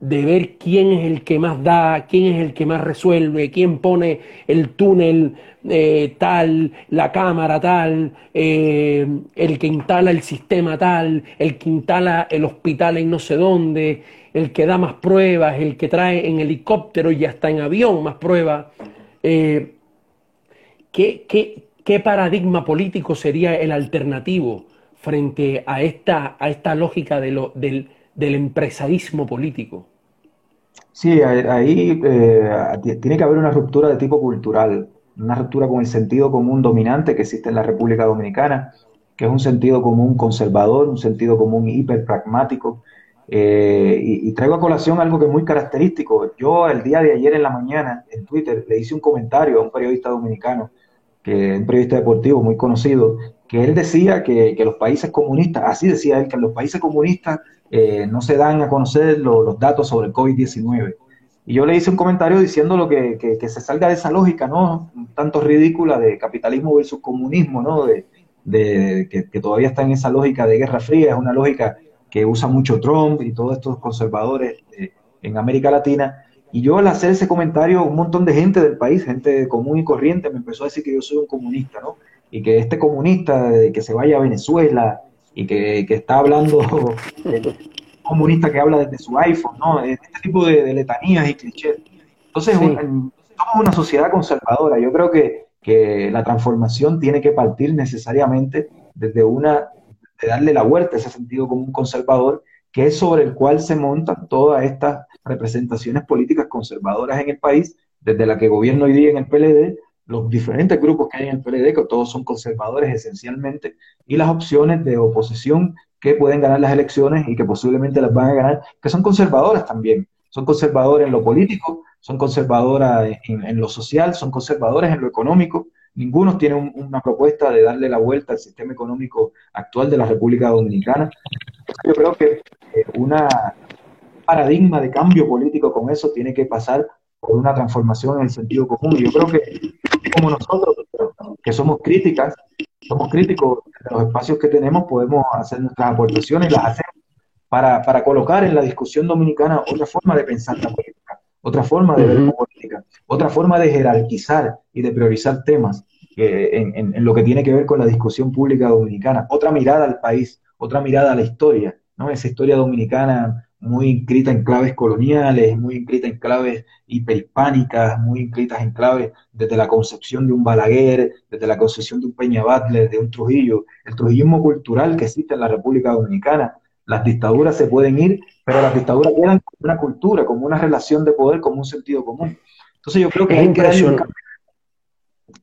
de ver quién es el que más da, quién es el que más resuelve, quién pone el túnel eh, tal, la cámara tal, eh, el que instala el sistema tal, el que instala el hospital en no sé dónde, el que da más pruebas, el que trae en helicóptero y hasta en avión más pruebas. Eh, ¿qué, paradigma político sería el alternativo frente a esta, a esta lógica del, del empresarismo político? Sí, ahí eh, tiene que haber una ruptura de tipo cultural, una ruptura con el sentido común dominante que existe en la República Dominicana, que es un sentido común conservador, un sentido común hiperpragmático, eh, y, traigo a colación algo que es muy característico. Yo el día de ayer en la mañana en Twitter le hice un comentario a un periodista dominicano, que un periodista deportivo muy conocido, que él decía que, los países comunistas, así decía él, que los países comunistas eh, no se dan a conocer los datos sobre el COVID-19. Y yo le hice un comentario diciendo lo que, que, se salga de esa lógica, ¿no? Tanto ridícula de capitalismo versus comunismo, ¿no? De, de que, que, todavía está en esa lógica de guerra fría, es una lógica que usa mucho Trump y todos estos conservadores eh, en América Latina. Y yo al hacer ese comentario, un montón de gente del país, gente común y corriente, me empezó a decir que yo soy un comunista, ¿no? Y que este comunista, de que se vaya a Venezuela y que, está hablando, comunista que habla desde su iPhone, ¿no? Este tipo de, letanías y clichés. Entonces, somos una sociedad conservadora. Yo creo que, que la transformación tiene que partir necesariamente desde una de darle la vuelta a ese sentido común conservador, que es sobre el cual se montan todas estas representaciones políticas conservadoras en el país, desde la que gobierna hoy día en el PLD, los diferentes grupos que hay en el PLD, que todos son conservadores esencialmente, y las opciones de oposición que pueden ganar las elecciones y que posiblemente las van a ganar, que son conservadoras también. Son conservadores en lo político, son conservadoras en, en lo social, son conservadores en lo económico, Ninguno tiene una propuesta de darle la vuelta al sistema económico actual de la República Dominicana. Yo creo que eh, un paradigma de cambio político con eso tiene que pasar por una transformación en el sentido común. Y yo creo que como nosotros, que somos críticas, somos críticos de los espacios que tenemos, podemos hacer nuestras aportaciones, las hacemos para, para colocar en la discusión dominicana otra forma de pensar la política, otra forma de ver la política, otra forma de jerarquizar y de priorizar temas en, lo que tiene que ver con la discusión pública dominicana, otra mirada al país, otra mirada a la historia, ¿no? Esa historia dominicana muy inscrita en claves coloniales, muy inscrita en claves hiperhispánicas, muy inscritas en claves desde la concepción de un Balaguer, desde la concepción de un Peña Butler, de un Trujillo, el trujillismo cultural que existe en la República Dominicana. Las dictaduras se pueden ir, pero las dictaduras quedan como una cultura, como una relación de poder, como un sentido común. Entonces yo creo que hay que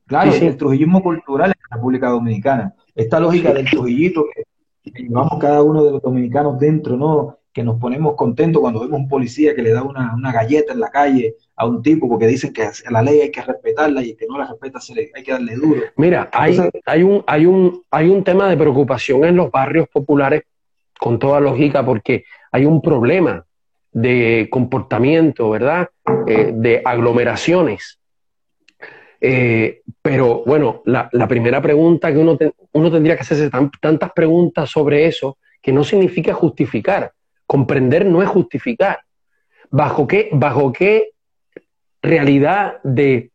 Claro, el trujillismo cultural en la República Dominicana. Esta lógica del trujillito que, llevamos cada uno de los dominicanos dentro, ¿no? Que nos ponemos contentos cuando vemos un policía que le da una, galleta en la calle a un tipo porque dicen que la ley hay que respetarla y que no la respeta hay que darle duro. Mira, hay, hay, un, hay, un, hay un tema de preocupación en los barrios populares con toda lógica porque hay un problema de comportamiento, ¿verdad? Eh, de aglomeraciones eh, pero bueno, la, primera pregunta que uno, uno tendría que hacerse tantas preguntas sobre eso que no significa justificar. Comprender no es justificar. ¿Bajo qué, bajo qué realidad de,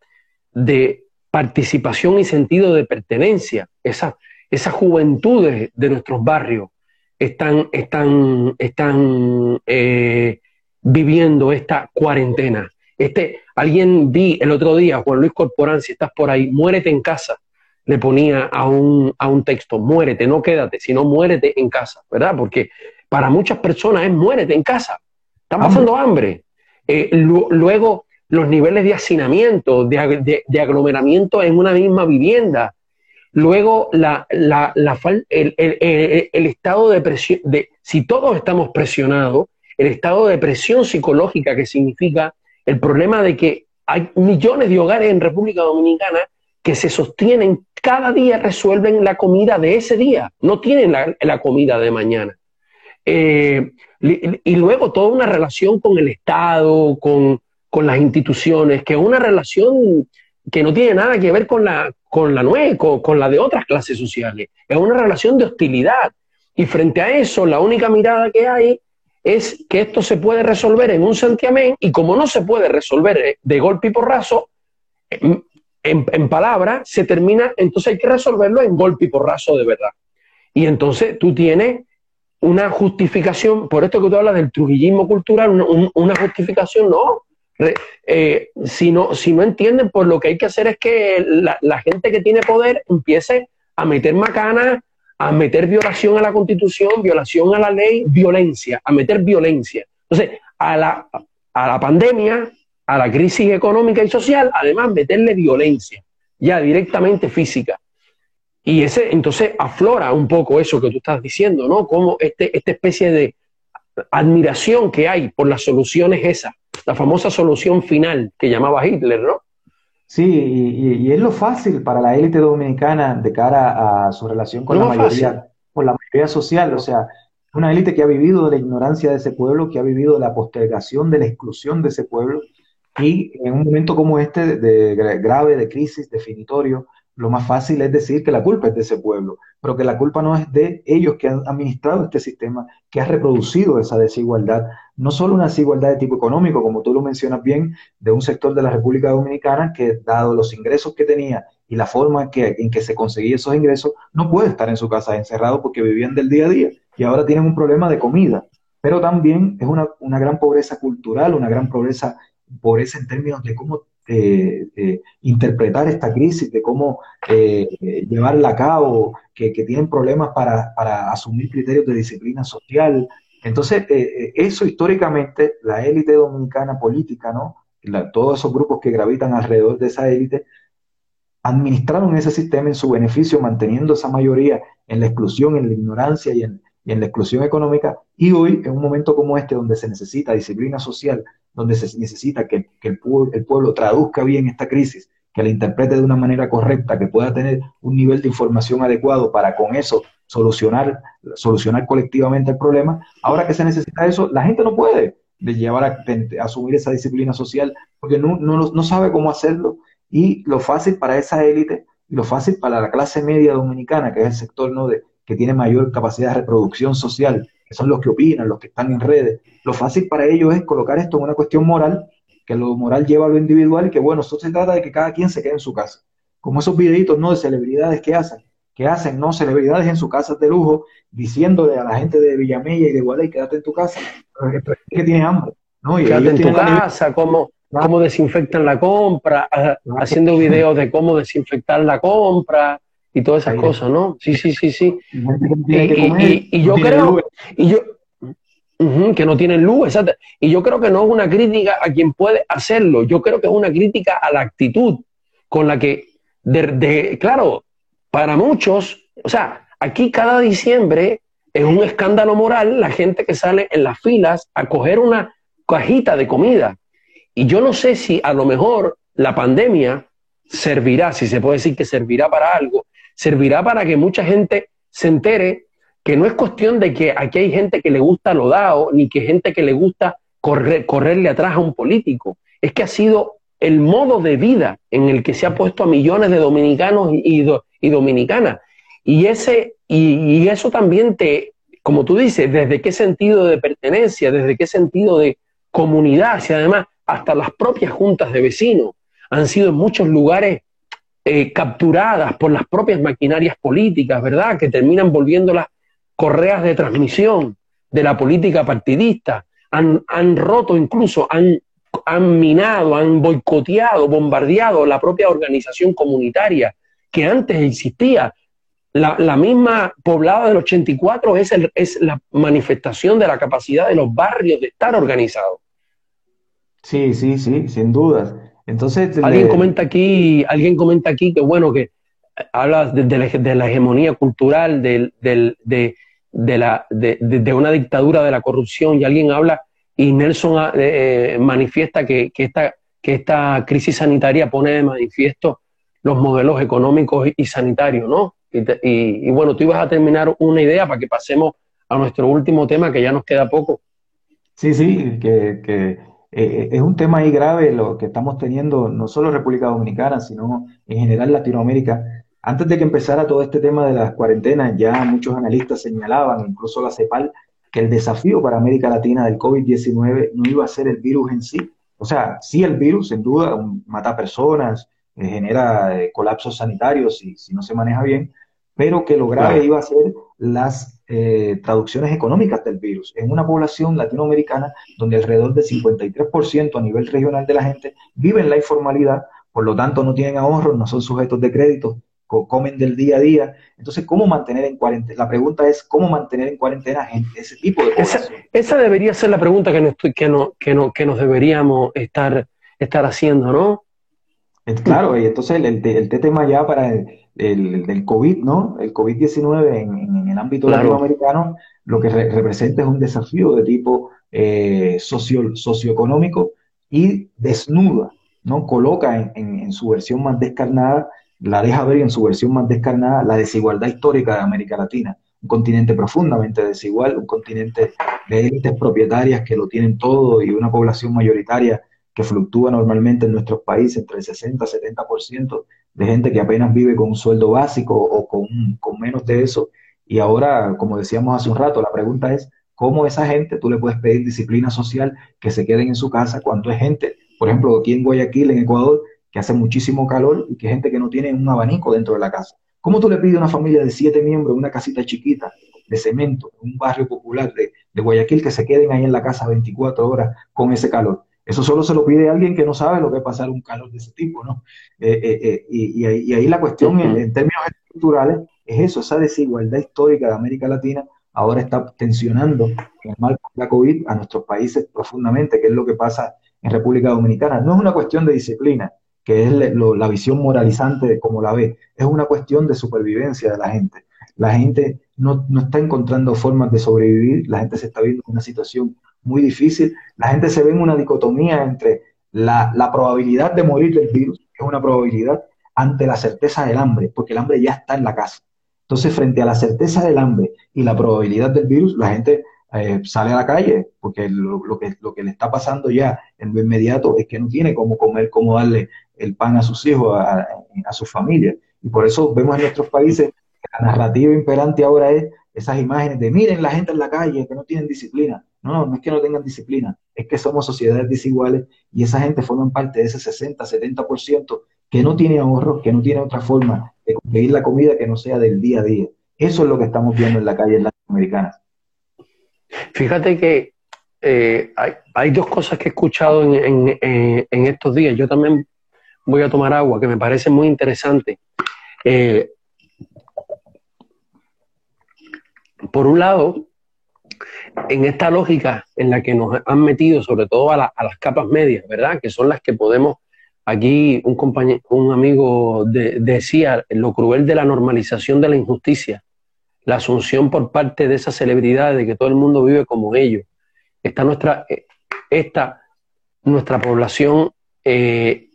participación y sentido de pertenencia esas esa juventudes de nuestros barrios están, están, están eh, viviendo esta cuarentena? Este, alguien vi el otro día, Juan Luis Corporán, si estás por ahí, muérete en casa. Le ponía a un, a un texto, muérete, no quédate, sino muérete en casa, ¿verdad? Porque para muchas personas es muérete en casa. Están pasando hambre. Eh, luego, los niveles de hacinamiento, de, de, aglomeramiento en una misma vivienda. Luego, la, la, la el, el, el, estado de presión, de, si todos estamos presionados, el estado de presión psicológica que significa el problema de que hay millones de hogares en República Dominicana que se sostienen, cada día resuelven la comida de ese día, no tienen la, comida de mañana. Eh, y luego toda una relación con el Estado, con, las instituciones, que es una relación que no tiene nada que ver con la, con la con la de otras clases sociales. Es una relación de hostilidad. Y frente a eso, la única mirada que hay es que esto se puede resolver en un santiamén y como no se puede resolver de golpe y porrazo, en, en, palabras, se termina, entonces hay que resolverlo en golpe y porrazo de verdad. Y entonces tú tienes una justificación, por esto que tú hablas del trujillismo cultural, una, justificación, no. Eh, si no. Entienden, pues lo que hay que hacer es que la, la gente que tiene poder empiece a meter macanas a meter violación a la constitución, violación a la ley, violencia, a meter violencia. Entonces, a la, a la pandemia, a la crisis económica y social, además meterle violencia, ya directamente física. Y ese, entonces aflora un poco eso que tú estás diciendo, ¿no? Como este, esta especie de admiración que hay por las soluciones esas, la famosa solución final que llamaba Hitler, ¿no? Sí, y, es lo fácil para la élite dominicana de cara a su relación con la mayoría, con la mayoría social, o sea, una élite que ha vivido de la ignorancia de ese pueblo, que ha vivido de la postergación, de la exclusión de ese pueblo, y en un momento como este de grave, de crisis, definitorio, lo más fácil es decir que la culpa es de ese pueblo, pero que la culpa no es de ellos que han administrado este sistema, que ha reproducido esa desigualdad, no solo una desigualdad de tipo económico, como tú lo mencionas bien, de un sector de la República Dominicana que, dado los ingresos que tenía y la forma en que, en que se conseguía esos ingresos, no puede estar en su casa encerrado porque vivían del día a día y ahora tienen un problema de comida. Pero también es una, una gran pobreza cultural, una gran pobreza, pobreza en términos de cómo eh, eh, interpretar esta crisis, de cómo eh, llevarla a cabo, que, tienen problemas para, asumir criterios de disciplina social. Entonces, eso históricamente, la élite dominicana política, ¿no? todos esos grupos que gravitan alrededor de esa élite, administraron ese sistema en su beneficio, manteniendo esa mayoría en la exclusión, en la ignorancia y en, y en la exclusión económica. Y hoy, en un momento como este, donde se necesita disciplina social, donde se necesita que, el, pueblo, traduzca bien esta crisis, que la interprete de una manera correcta, que pueda tener un nivel de información adecuado para con eso solucionar, solucionar colectivamente el problema. Ahora que se necesita eso, la gente no puede llevar a, asumir esa disciplina social porque no, no, sabe cómo hacerlo. Y lo fácil para esa élite, lo fácil para la clase media dominicana, que es el sector ¿no? de, que tiene mayor capacidad de reproducción social, que son los que opinan, los que están en redes. Lo fácil para ellos es colocar esto en una cuestión moral, que lo moral lleva a lo individual y que bueno, eso se trata de que cada quien se quede en su casa. Como esos videitos, ¿no? De celebridades que hacen, que hacen no celebridades en sus casas de lujo, diciéndole a la gente de Villamella y de Guadalajara, quédate en tu casa, que tiene hambre. ¿no? Y quédate en tu casa, cómo, cómo desinfectan la compra, haciendo videos de cómo desinfectar la compra y todas esas cosas, ¿no? Sí, sí, sí, sí. Y, yo creo, y yo, que no tienen luz, exacto. Y yo creo que no es una crítica a quien puede hacerlo, yo creo que es una crítica a la actitud con la que, de, claro, para muchos, o sea, aquí cada diciembre es un escándalo moral la gente que sale en las filas a coger una cajita de comida. Y yo no sé si a lo mejor la pandemia servirá, si se puede decir que servirá para algo, servirá para que mucha gente se entere que no es cuestión de que aquí hay gente que le gusta lo dado, ni que gente que le gusta correrle atrás a un político. Es que ha sido el modo de vida en el que se ha puesto a millones de dominicanos y, dominicanas. Y, ese, y, eso también te, como tú dices, desde qué sentido de pertenencia, desde qué sentido de comunidad, si además hasta las propias juntas de vecinos han sido en muchos lugares eh, capturadas por las propias maquinarias políticas, ¿verdad? Que terminan volviéndolas correas de transmisión de la política partidista, han, han roto incluso, han, han minado, han boicoteado, bombardeado la propia organización comunitaria que antes existía. La, la misma poblada del 84 es, es la manifestación de la capacidad de los barrios de estar organizados. Sí, sí, sí, sin dudas. Entonces, alguien comenta aquí, alguien comenta aquí que bueno que habla de, la, hegemonía cultural, de, la, de, una dictadura de la corrupción, y alguien habla, y Nelson ah, eh, manifiesta que, que, esta, que esta crisis sanitaria pone de manifiesto los modelos económicos y, sanitarios, ¿no? Y, bueno, tú ibas a terminar una idea para que pasemos a nuestro último tema, que ya nos queda poco. Sí, sí, que, que eh, es un tema ahí grave lo que estamos teniendo, no solo en República Dominicana, sino en general Latinoamérica, antes de que empezara todo este tema de las cuarentenas, ya muchos analistas señalaban, incluso la CEPAL, que el desafío para América Latina del COVID-19 no iba a ser el virus en sí. O sea, sí el virus, sin duda, mata personas, eh, genera eh, colapsos sanitarios si, si no se maneja bien, pero que lo grave iba a ser las eh, traducciones económicas del virus en una población latinoamericana donde alrededor del 53% a nivel regional de la gente vive en la informalidad, por lo tanto no tienen ahorros, no son sujetos de crédito, comen del día a día. Entonces, ¿cómo mantener en cuarentena? La pregunta es, ¿cómo mantener en cuarentena gente, ese tipo de cosas? Esa, debería ser la pregunta que nos, que no, que no, que nos deberíamos estar, estar haciendo, ¿no? Claro, y entonces el, el, tema ya para el, del COVID, ¿no? El COVID-19 en, el ámbito latinoamericano lo que representa es un desafío de tipo eh, socio, socioeconómico y desnuda, ¿no? Coloca en, en, su versión más descarnada la deja ver en su versión más descarnada la desigualdad histórica de América Latina. Un continente profundamente desigual, un continente de élites propietarias que lo tienen todo y una población mayoritaria que fluctúa normalmente en nuestros países entre el 60 y 70% de gente que apenas vive con un sueldo básico o con, con menos de eso. Y ahora, como decíamos hace un rato, la pregunta es, ¿cómo esa gente tú le puedes pedir disciplina social que se queden en su casa cuando es gente, por ejemplo, aquí en Guayaquil, en Ecuador, que hace muchísimo calor y que gente que no tiene un abanico dentro de la casa. ¿Cómo tú le pides a una familia de siete miembros, una casita chiquita de cemento, un barrio popular de, Guayaquil, que se queden ahí en la casa 24 horas con ese calor? Eso solo se lo pide a alguien que no sabe lo que es pasar un calor de ese tipo, ¿no? Eh, eh, eh, y, ahí, la cuestión en, en, términos estructurales es eso, esa desigualdad histórica de América Latina ahora está tensionando en el marco de la COVID a nuestros países profundamente, que es lo que pasa en República Dominicana. No es una cuestión de disciplina, que es la visión moralizante de cómo la ve. Es una cuestión de supervivencia de la gente. La gente no, está encontrando formas de sobrevivir, la gente se está viendo en una situación muy difícil, la gente se ve en una dicotomía entre la, probabilidad de morir del virus, que es una probabilidad, ante la certeza del hambre, porque el hambre ya está en la casa. Entonces, frente a la certeza del hambre y la probabilidad del virus, la gente eh, sale a la calle, porque lo, que, lo que le está pasando ya en lo inmediato es que no tiene cómo comer, cómo darle el pan a sus hijos, a, a su familia. Y por eso vemos en nuestros países que la narrativa imperante ahora es esas imágenes de miren la gente en la calle que no tienen disciplina. No, no, es que no tengan disciplina, es que somos sociedades desiguales y esa gente forma parte de ese 60, 70% que no tiene ahorro, que no tiene otra forma de conseguir la comida que no sea del día a día. Eso es lo que estamos viendo en la calle latinoamericana. Fíjate que eh, hay, dos cosas que he escuchado en, estos días. Yo también voy a tomar agua, que me parece muy interesante. Eh, por un lado, en esta lógica en la que nos han metido, sobre todo a, las capas medias, ¿verdad? Que son las que podemos, aquí un compañero, un amigo decía, lo cruel de la normalización de la injusticia, la asunción por parte de esas celebridades de que todo el mundo vive como ellos. Está nuestra, eh, esta, nuestra población eh,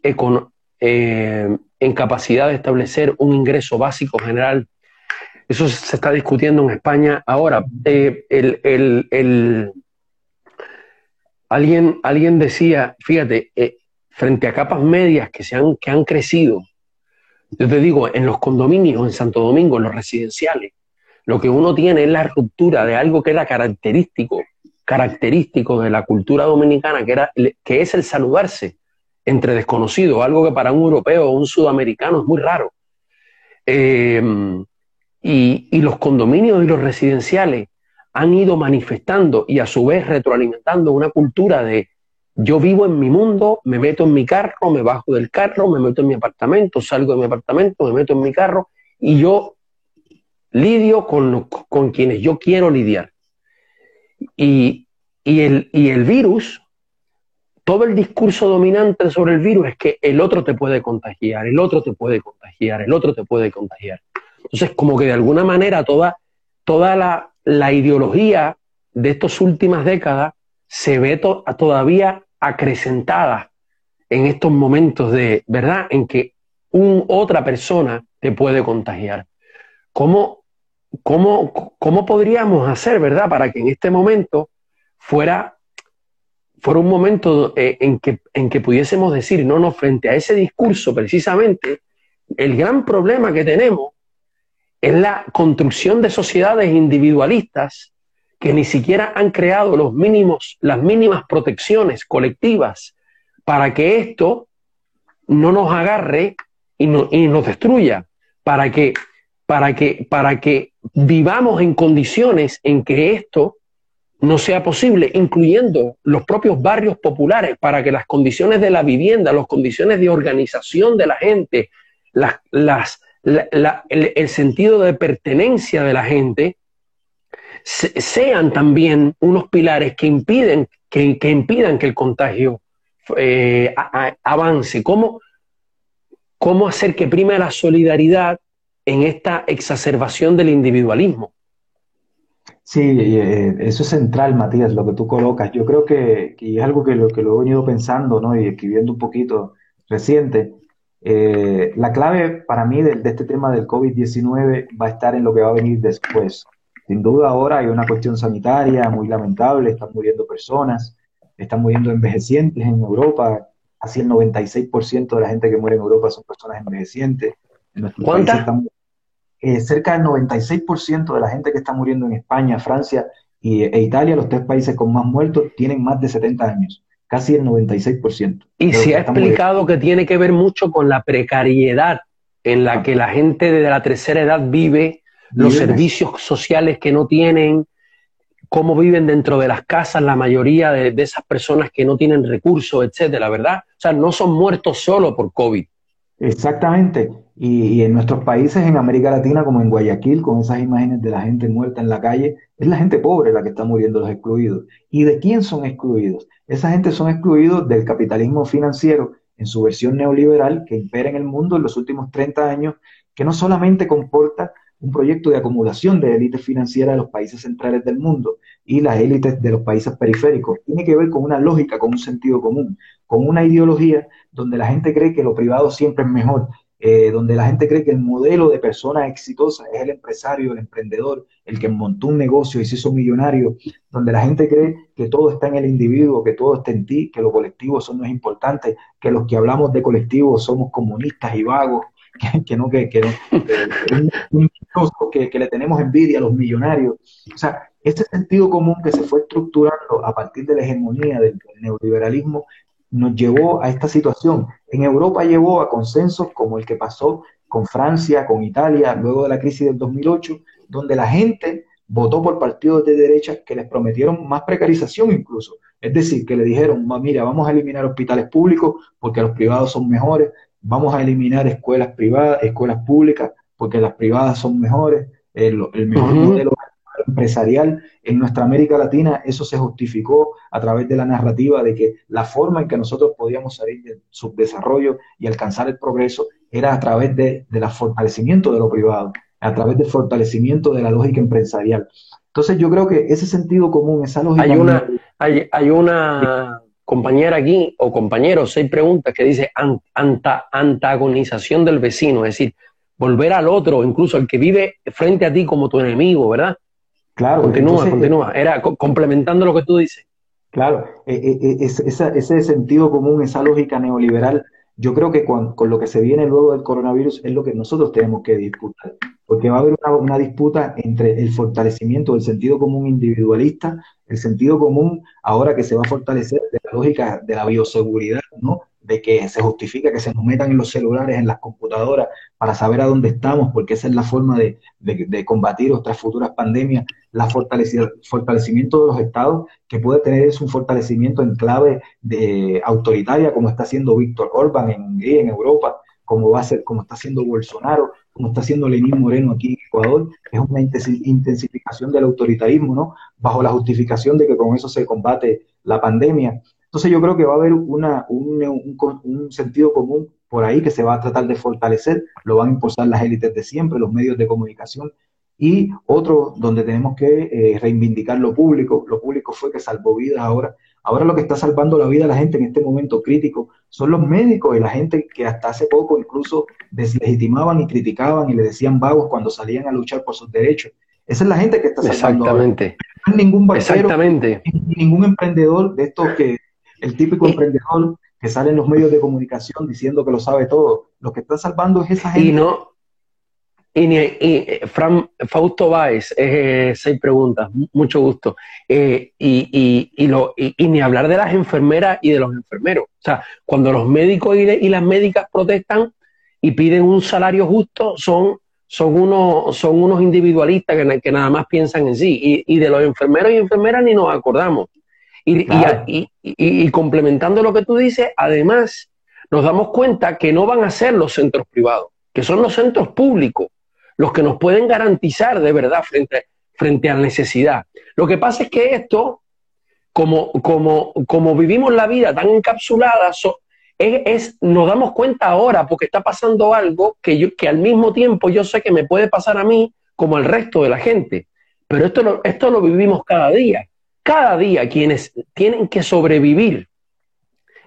eh, en capacidad de establecer un ingreso básico general eso se está discutiendo en España ahora. Eh, alguien, alguien decía, fíjate, eh, frente a capas medias que, se han, que han crecido, yo te digo, en los condominios, en Santo Domingo, en los residenciales, lo que uno tiene es la ruptura de algo que era característico, característico de la cultura dominicana, que, era, que es el saludarse entre desconocidos, algo que para un europeo o un sudamericano es muy raro. Eh, y, los condominios y los residenciales han ido manifestando y a su vez retroalimentando una cultura de yo vivo en mi mundo, me meto en mi carro, me bajo del carro, me meto en mi apartamento, salgo de mi apartamento, me meto en mi carro y yo lidio con, con quienes yo quiero lidiar. Y, y, el, y el virus, todo el discurso dominante sobre el virus es que el otro te puede contagiar, el otro te puede contagiar, el otro te puede contagiar. Entonces, como que de alguna manera toda, toda la, ideología de estas últimas décadas se ve todavía acrecentada en estos momentos de, ¿verdad?, en que un, otra persona te puede contagiar. ¿Cómo, cómo, cómo podríamos hacer, ¿verdad?, para que en este momento fuera, fuera un momento eh, en, que, en que pudiésemos decir, no, no, frente a ese discurso precisamente, el gran problema que tenemos es la construcción de sociedades individualistas que ni siquiera han creado los mínimos, las mínimas protecciones colectivas para que esto no nos agarre y, nos destruya, para que, para, que, para que vivamos en condiciones en que esto no sea posible, incluyendo los propios barrios populares, para que las condiciones de la vivienda, las condiciones de organización de la gente, las, las, el, sentido de pertenencia de la gente sean también unos pilares que impiden que, impidan que el contagio eh, avance. ¿Cómo, ¿Cómo hacer que prime la solidaridad en esta exacerbación del individualismo? Sí, eh, eso es central, Matías, lo que tú colocas. Yo creo que, es algo que lo, que lo he venido pensando ¿no? y escribiendo un poquito reciente. Eh, la clave para mí de, este tema del COVID-19 va a estar en lo que va a venir después. Sin duda ahora hay una cuestión sanitaria muy lamentable, están muriendo personas, están muriendo envejecientes en Europa, casi el 96% de la gente que muere en Europa son personas envejecientes. En ¿Cuántas? Eh, cerca del 96% de la gente que está muriendo en España, Francia y, e Italia, los tres países con más muertos, tienen más de 70 años casi el 96%. Y se ha explicado que tiene que ver mucho con la precariedad en la que la gente de la tercera edad vive, los servicios sociales que no tienen, cómo viven dentro de las casas la mayoría de, esas personas que no tienen recursos, etcétera, ¿verdad? O sea, no son muertos solo por COVID. Exactamente. Y, en nuestros países, en América Latina, como en Guayaquil, con esas imágenes de la gente muerta en la calle, es la gente pobre la que está muriendo, los excluidos. ¿Y de quién son excluidos? Esa gente son excluidos del capitalismo financiero en su versión neoliberal que impera en el mundo en los últimos 30 años, que no solamente comporta un proyecto de acumulación de élites financieras de los países centrales del mundo y las élites de los países periféricos. Tiene que ver con una lógica, con un sentido común, con una ideología donde la gente cree que lo privado siempre es mejor, eh, donde la gente cree que el modelo de persona exitosa es el empresario, el emprendedor, el que montó un negocio y se hizo millonario, donde la gente cree que todo está en el individuo, que todo está en ti, que lo colectivo eso no es importante, que los que hablamos de colectivo somos comunistas y vagos, que, no, que, que, que, que, le tenemos envidia a los millonarios. O sea, este sentido común que se fue estructurando a partir de la hegemonía del neoliberalismo nos llevó a esta situación. En Europa llevó a consensos como el que pasó con Francia, con Italia, luego de la crisis del 2008, donde la gente votó por partidos de derecha que les prometieron más precarización incluso. Es decir, que le dijeron, mira, vamos a eliminar hospitales públicos porque los privados son mejores, vamos a eliminar escuelas privadas, escuelas públicas porque las privadas son mejores, el, mejor modelo empresarial en nuestra América Latina, eso se justificó a través de la narrativa de que la forma en que nosotros podíamos salir del subdesarrollo y alcanzar el progreso era a través de, del fortalecimiento de lo privado, a través del fortalecimiento de la lógica empresarial. Entonces yo creo que ese sentido común, esa lógica... Hay una, hay, hay una compañera aquí, o compañero, seis preguntas que dice antagonización del vecino, es decir, volver al otro, incluso al que vive frente a ti como tu enemigo, ¿verdad? Claro. Continúa, continúa. Era complementando lo que tú dices. Claro, e, e, e, ese sentido común, esa lógica neoliberal, yo creo que con, lo que se viene luego del coronavirus es lo que nosotros tenemos que disputar, porque va a haber una, disputa entre el fortalecimiento del sentido común individualista, el sentido común ahora que se va a fortalecer de la lógica de la bioseguridad, ¿no? De que se justifica que se nos metan en los celulares, en las computadoras, para saber a dónde estamos, porque esa es la forma de, combatir otras futuras pandemias, la fortalecimiento de los estados, que puede tener es un fortalecimiento en clave de, autoritaria, como está haciendo Víctor Orban en Hungría, en Europa, como va a ser, como está haciendo Bolsonaro, como está haciendo Lenín Moreno aquí en Ecuador, es una intensificación del autoritarismo, ¿no? Bajo la justificación de que con eso se combate la pandemia. Entonces yo creo que va a haber una, un, sentido común por ahí que se va a tratar de fortalecer, lo van a impulsar las élites de siempre, los medios de comunicación, y otro donde tenemos que eh, reivindicar lo público. Lo público fue que salvó vidas ahora. Ahora lo que está salvando la vida de la gente en este momento crítico son los médicos y la gente que hasta hace poco incluso deslegitimaban y criticaban y le decían vagos cuando salían a luchar por sus derechos. Esa es la gente que está salvando. Exactamente. No hay ningún Exactamente. ningún emprendedor de estos que el típico emprendedor que sale en los medios de comunicación diciendo que lo sabe todo. Lo que está salvando es esa gente. Y no, y, y Fran, Fausto Báez, eh, seis preguntas, mucho gusto. Eh, y, y, lo, y, ni hablar de las enfermeras y de los enfermeros. O sea, cuando los médicos y, las médicas protestan y piden un salario justo, son, son, unos, son unos individualistas que, que nada más piensan en sí. Y, de los enfermeros y enfermeras ni nos acordamos. Y, y, complementando lo que tú dices, además nos damos cuenta que no van a ser los centros privados, que son los centros públicos los que nos pueden garantizar de verdad frente, frente a la necesidad. Lo que pasa es que esto, como, como, como vivimos la vida tan encapsulada, es, nos damos cuenta ahora porque está pasando algo que, yo, que al mismo tiempo yo sé que me puede pasar a mí como al resto de la gente. Pero esto esto lo vivimos cada día cada día quienes tienen que sobrevivir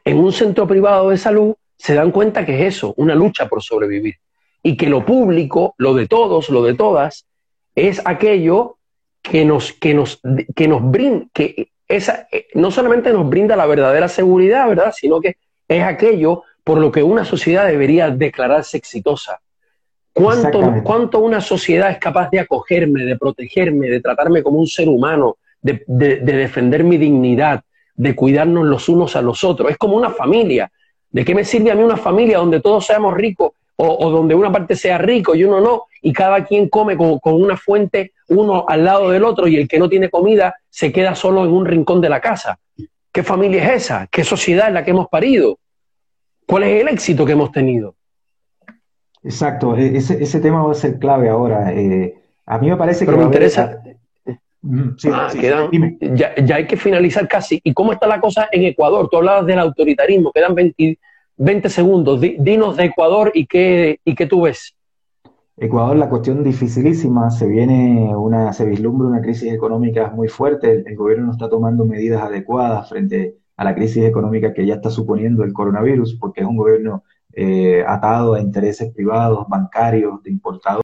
en un centro privado de salud se dan cuenta que es eso, una lucha por sobrevivir. Y que lo público, lo de todos, lo de todas, es aquello que nos, que nos, que nos brinda, que esa, eh, no solamente nos brinda la verdadera seguridad, ¿verdad? Sino que es aquello por lo que una sociedad debería declararse exitosa. ¿Cuánto, ¿Cuánto una sociedad es capaz de acogerme, de protegerme, de tratarme como un ser humano, de, defender mi dignidad, de cuidarnos los unos a los otros. Es como una familia. ¿De qué me sirve a mí una familia donde todos seamos ricos o, donde una parte sea rico y uno no? Y cada quien come con, una fuente uno al lado del otro y el que no tiene comida se queda solo en un rincón de la casa. ¿Qué familia es esa? ¿Qué sociedad es la que hemos parido? ¿Cuál es el éxito que hemos tenido? Exacto, e, ese, ese tema va a ser clave ahora. Eh, a mí me parece que... me interesa, Ah, ya, ya, hay que finalizar casi. ¿Y cómo está la cosa en Ecuador? Tú hablabas del autoritarismo, quedan 20, 20 segundos. dinos de Ecuador y qué, y qué tú ves. Ecuador, la cuestión dificilísima, se viene una, se vislumbra una crisis económica muy fuerte, el, gobierno no está tomando medidas adecuadas frente a la crisis económica que ya está suponiendo el coronavirus, porque es un gobierno eh, atado a intereses privados, bancarios, de importadores.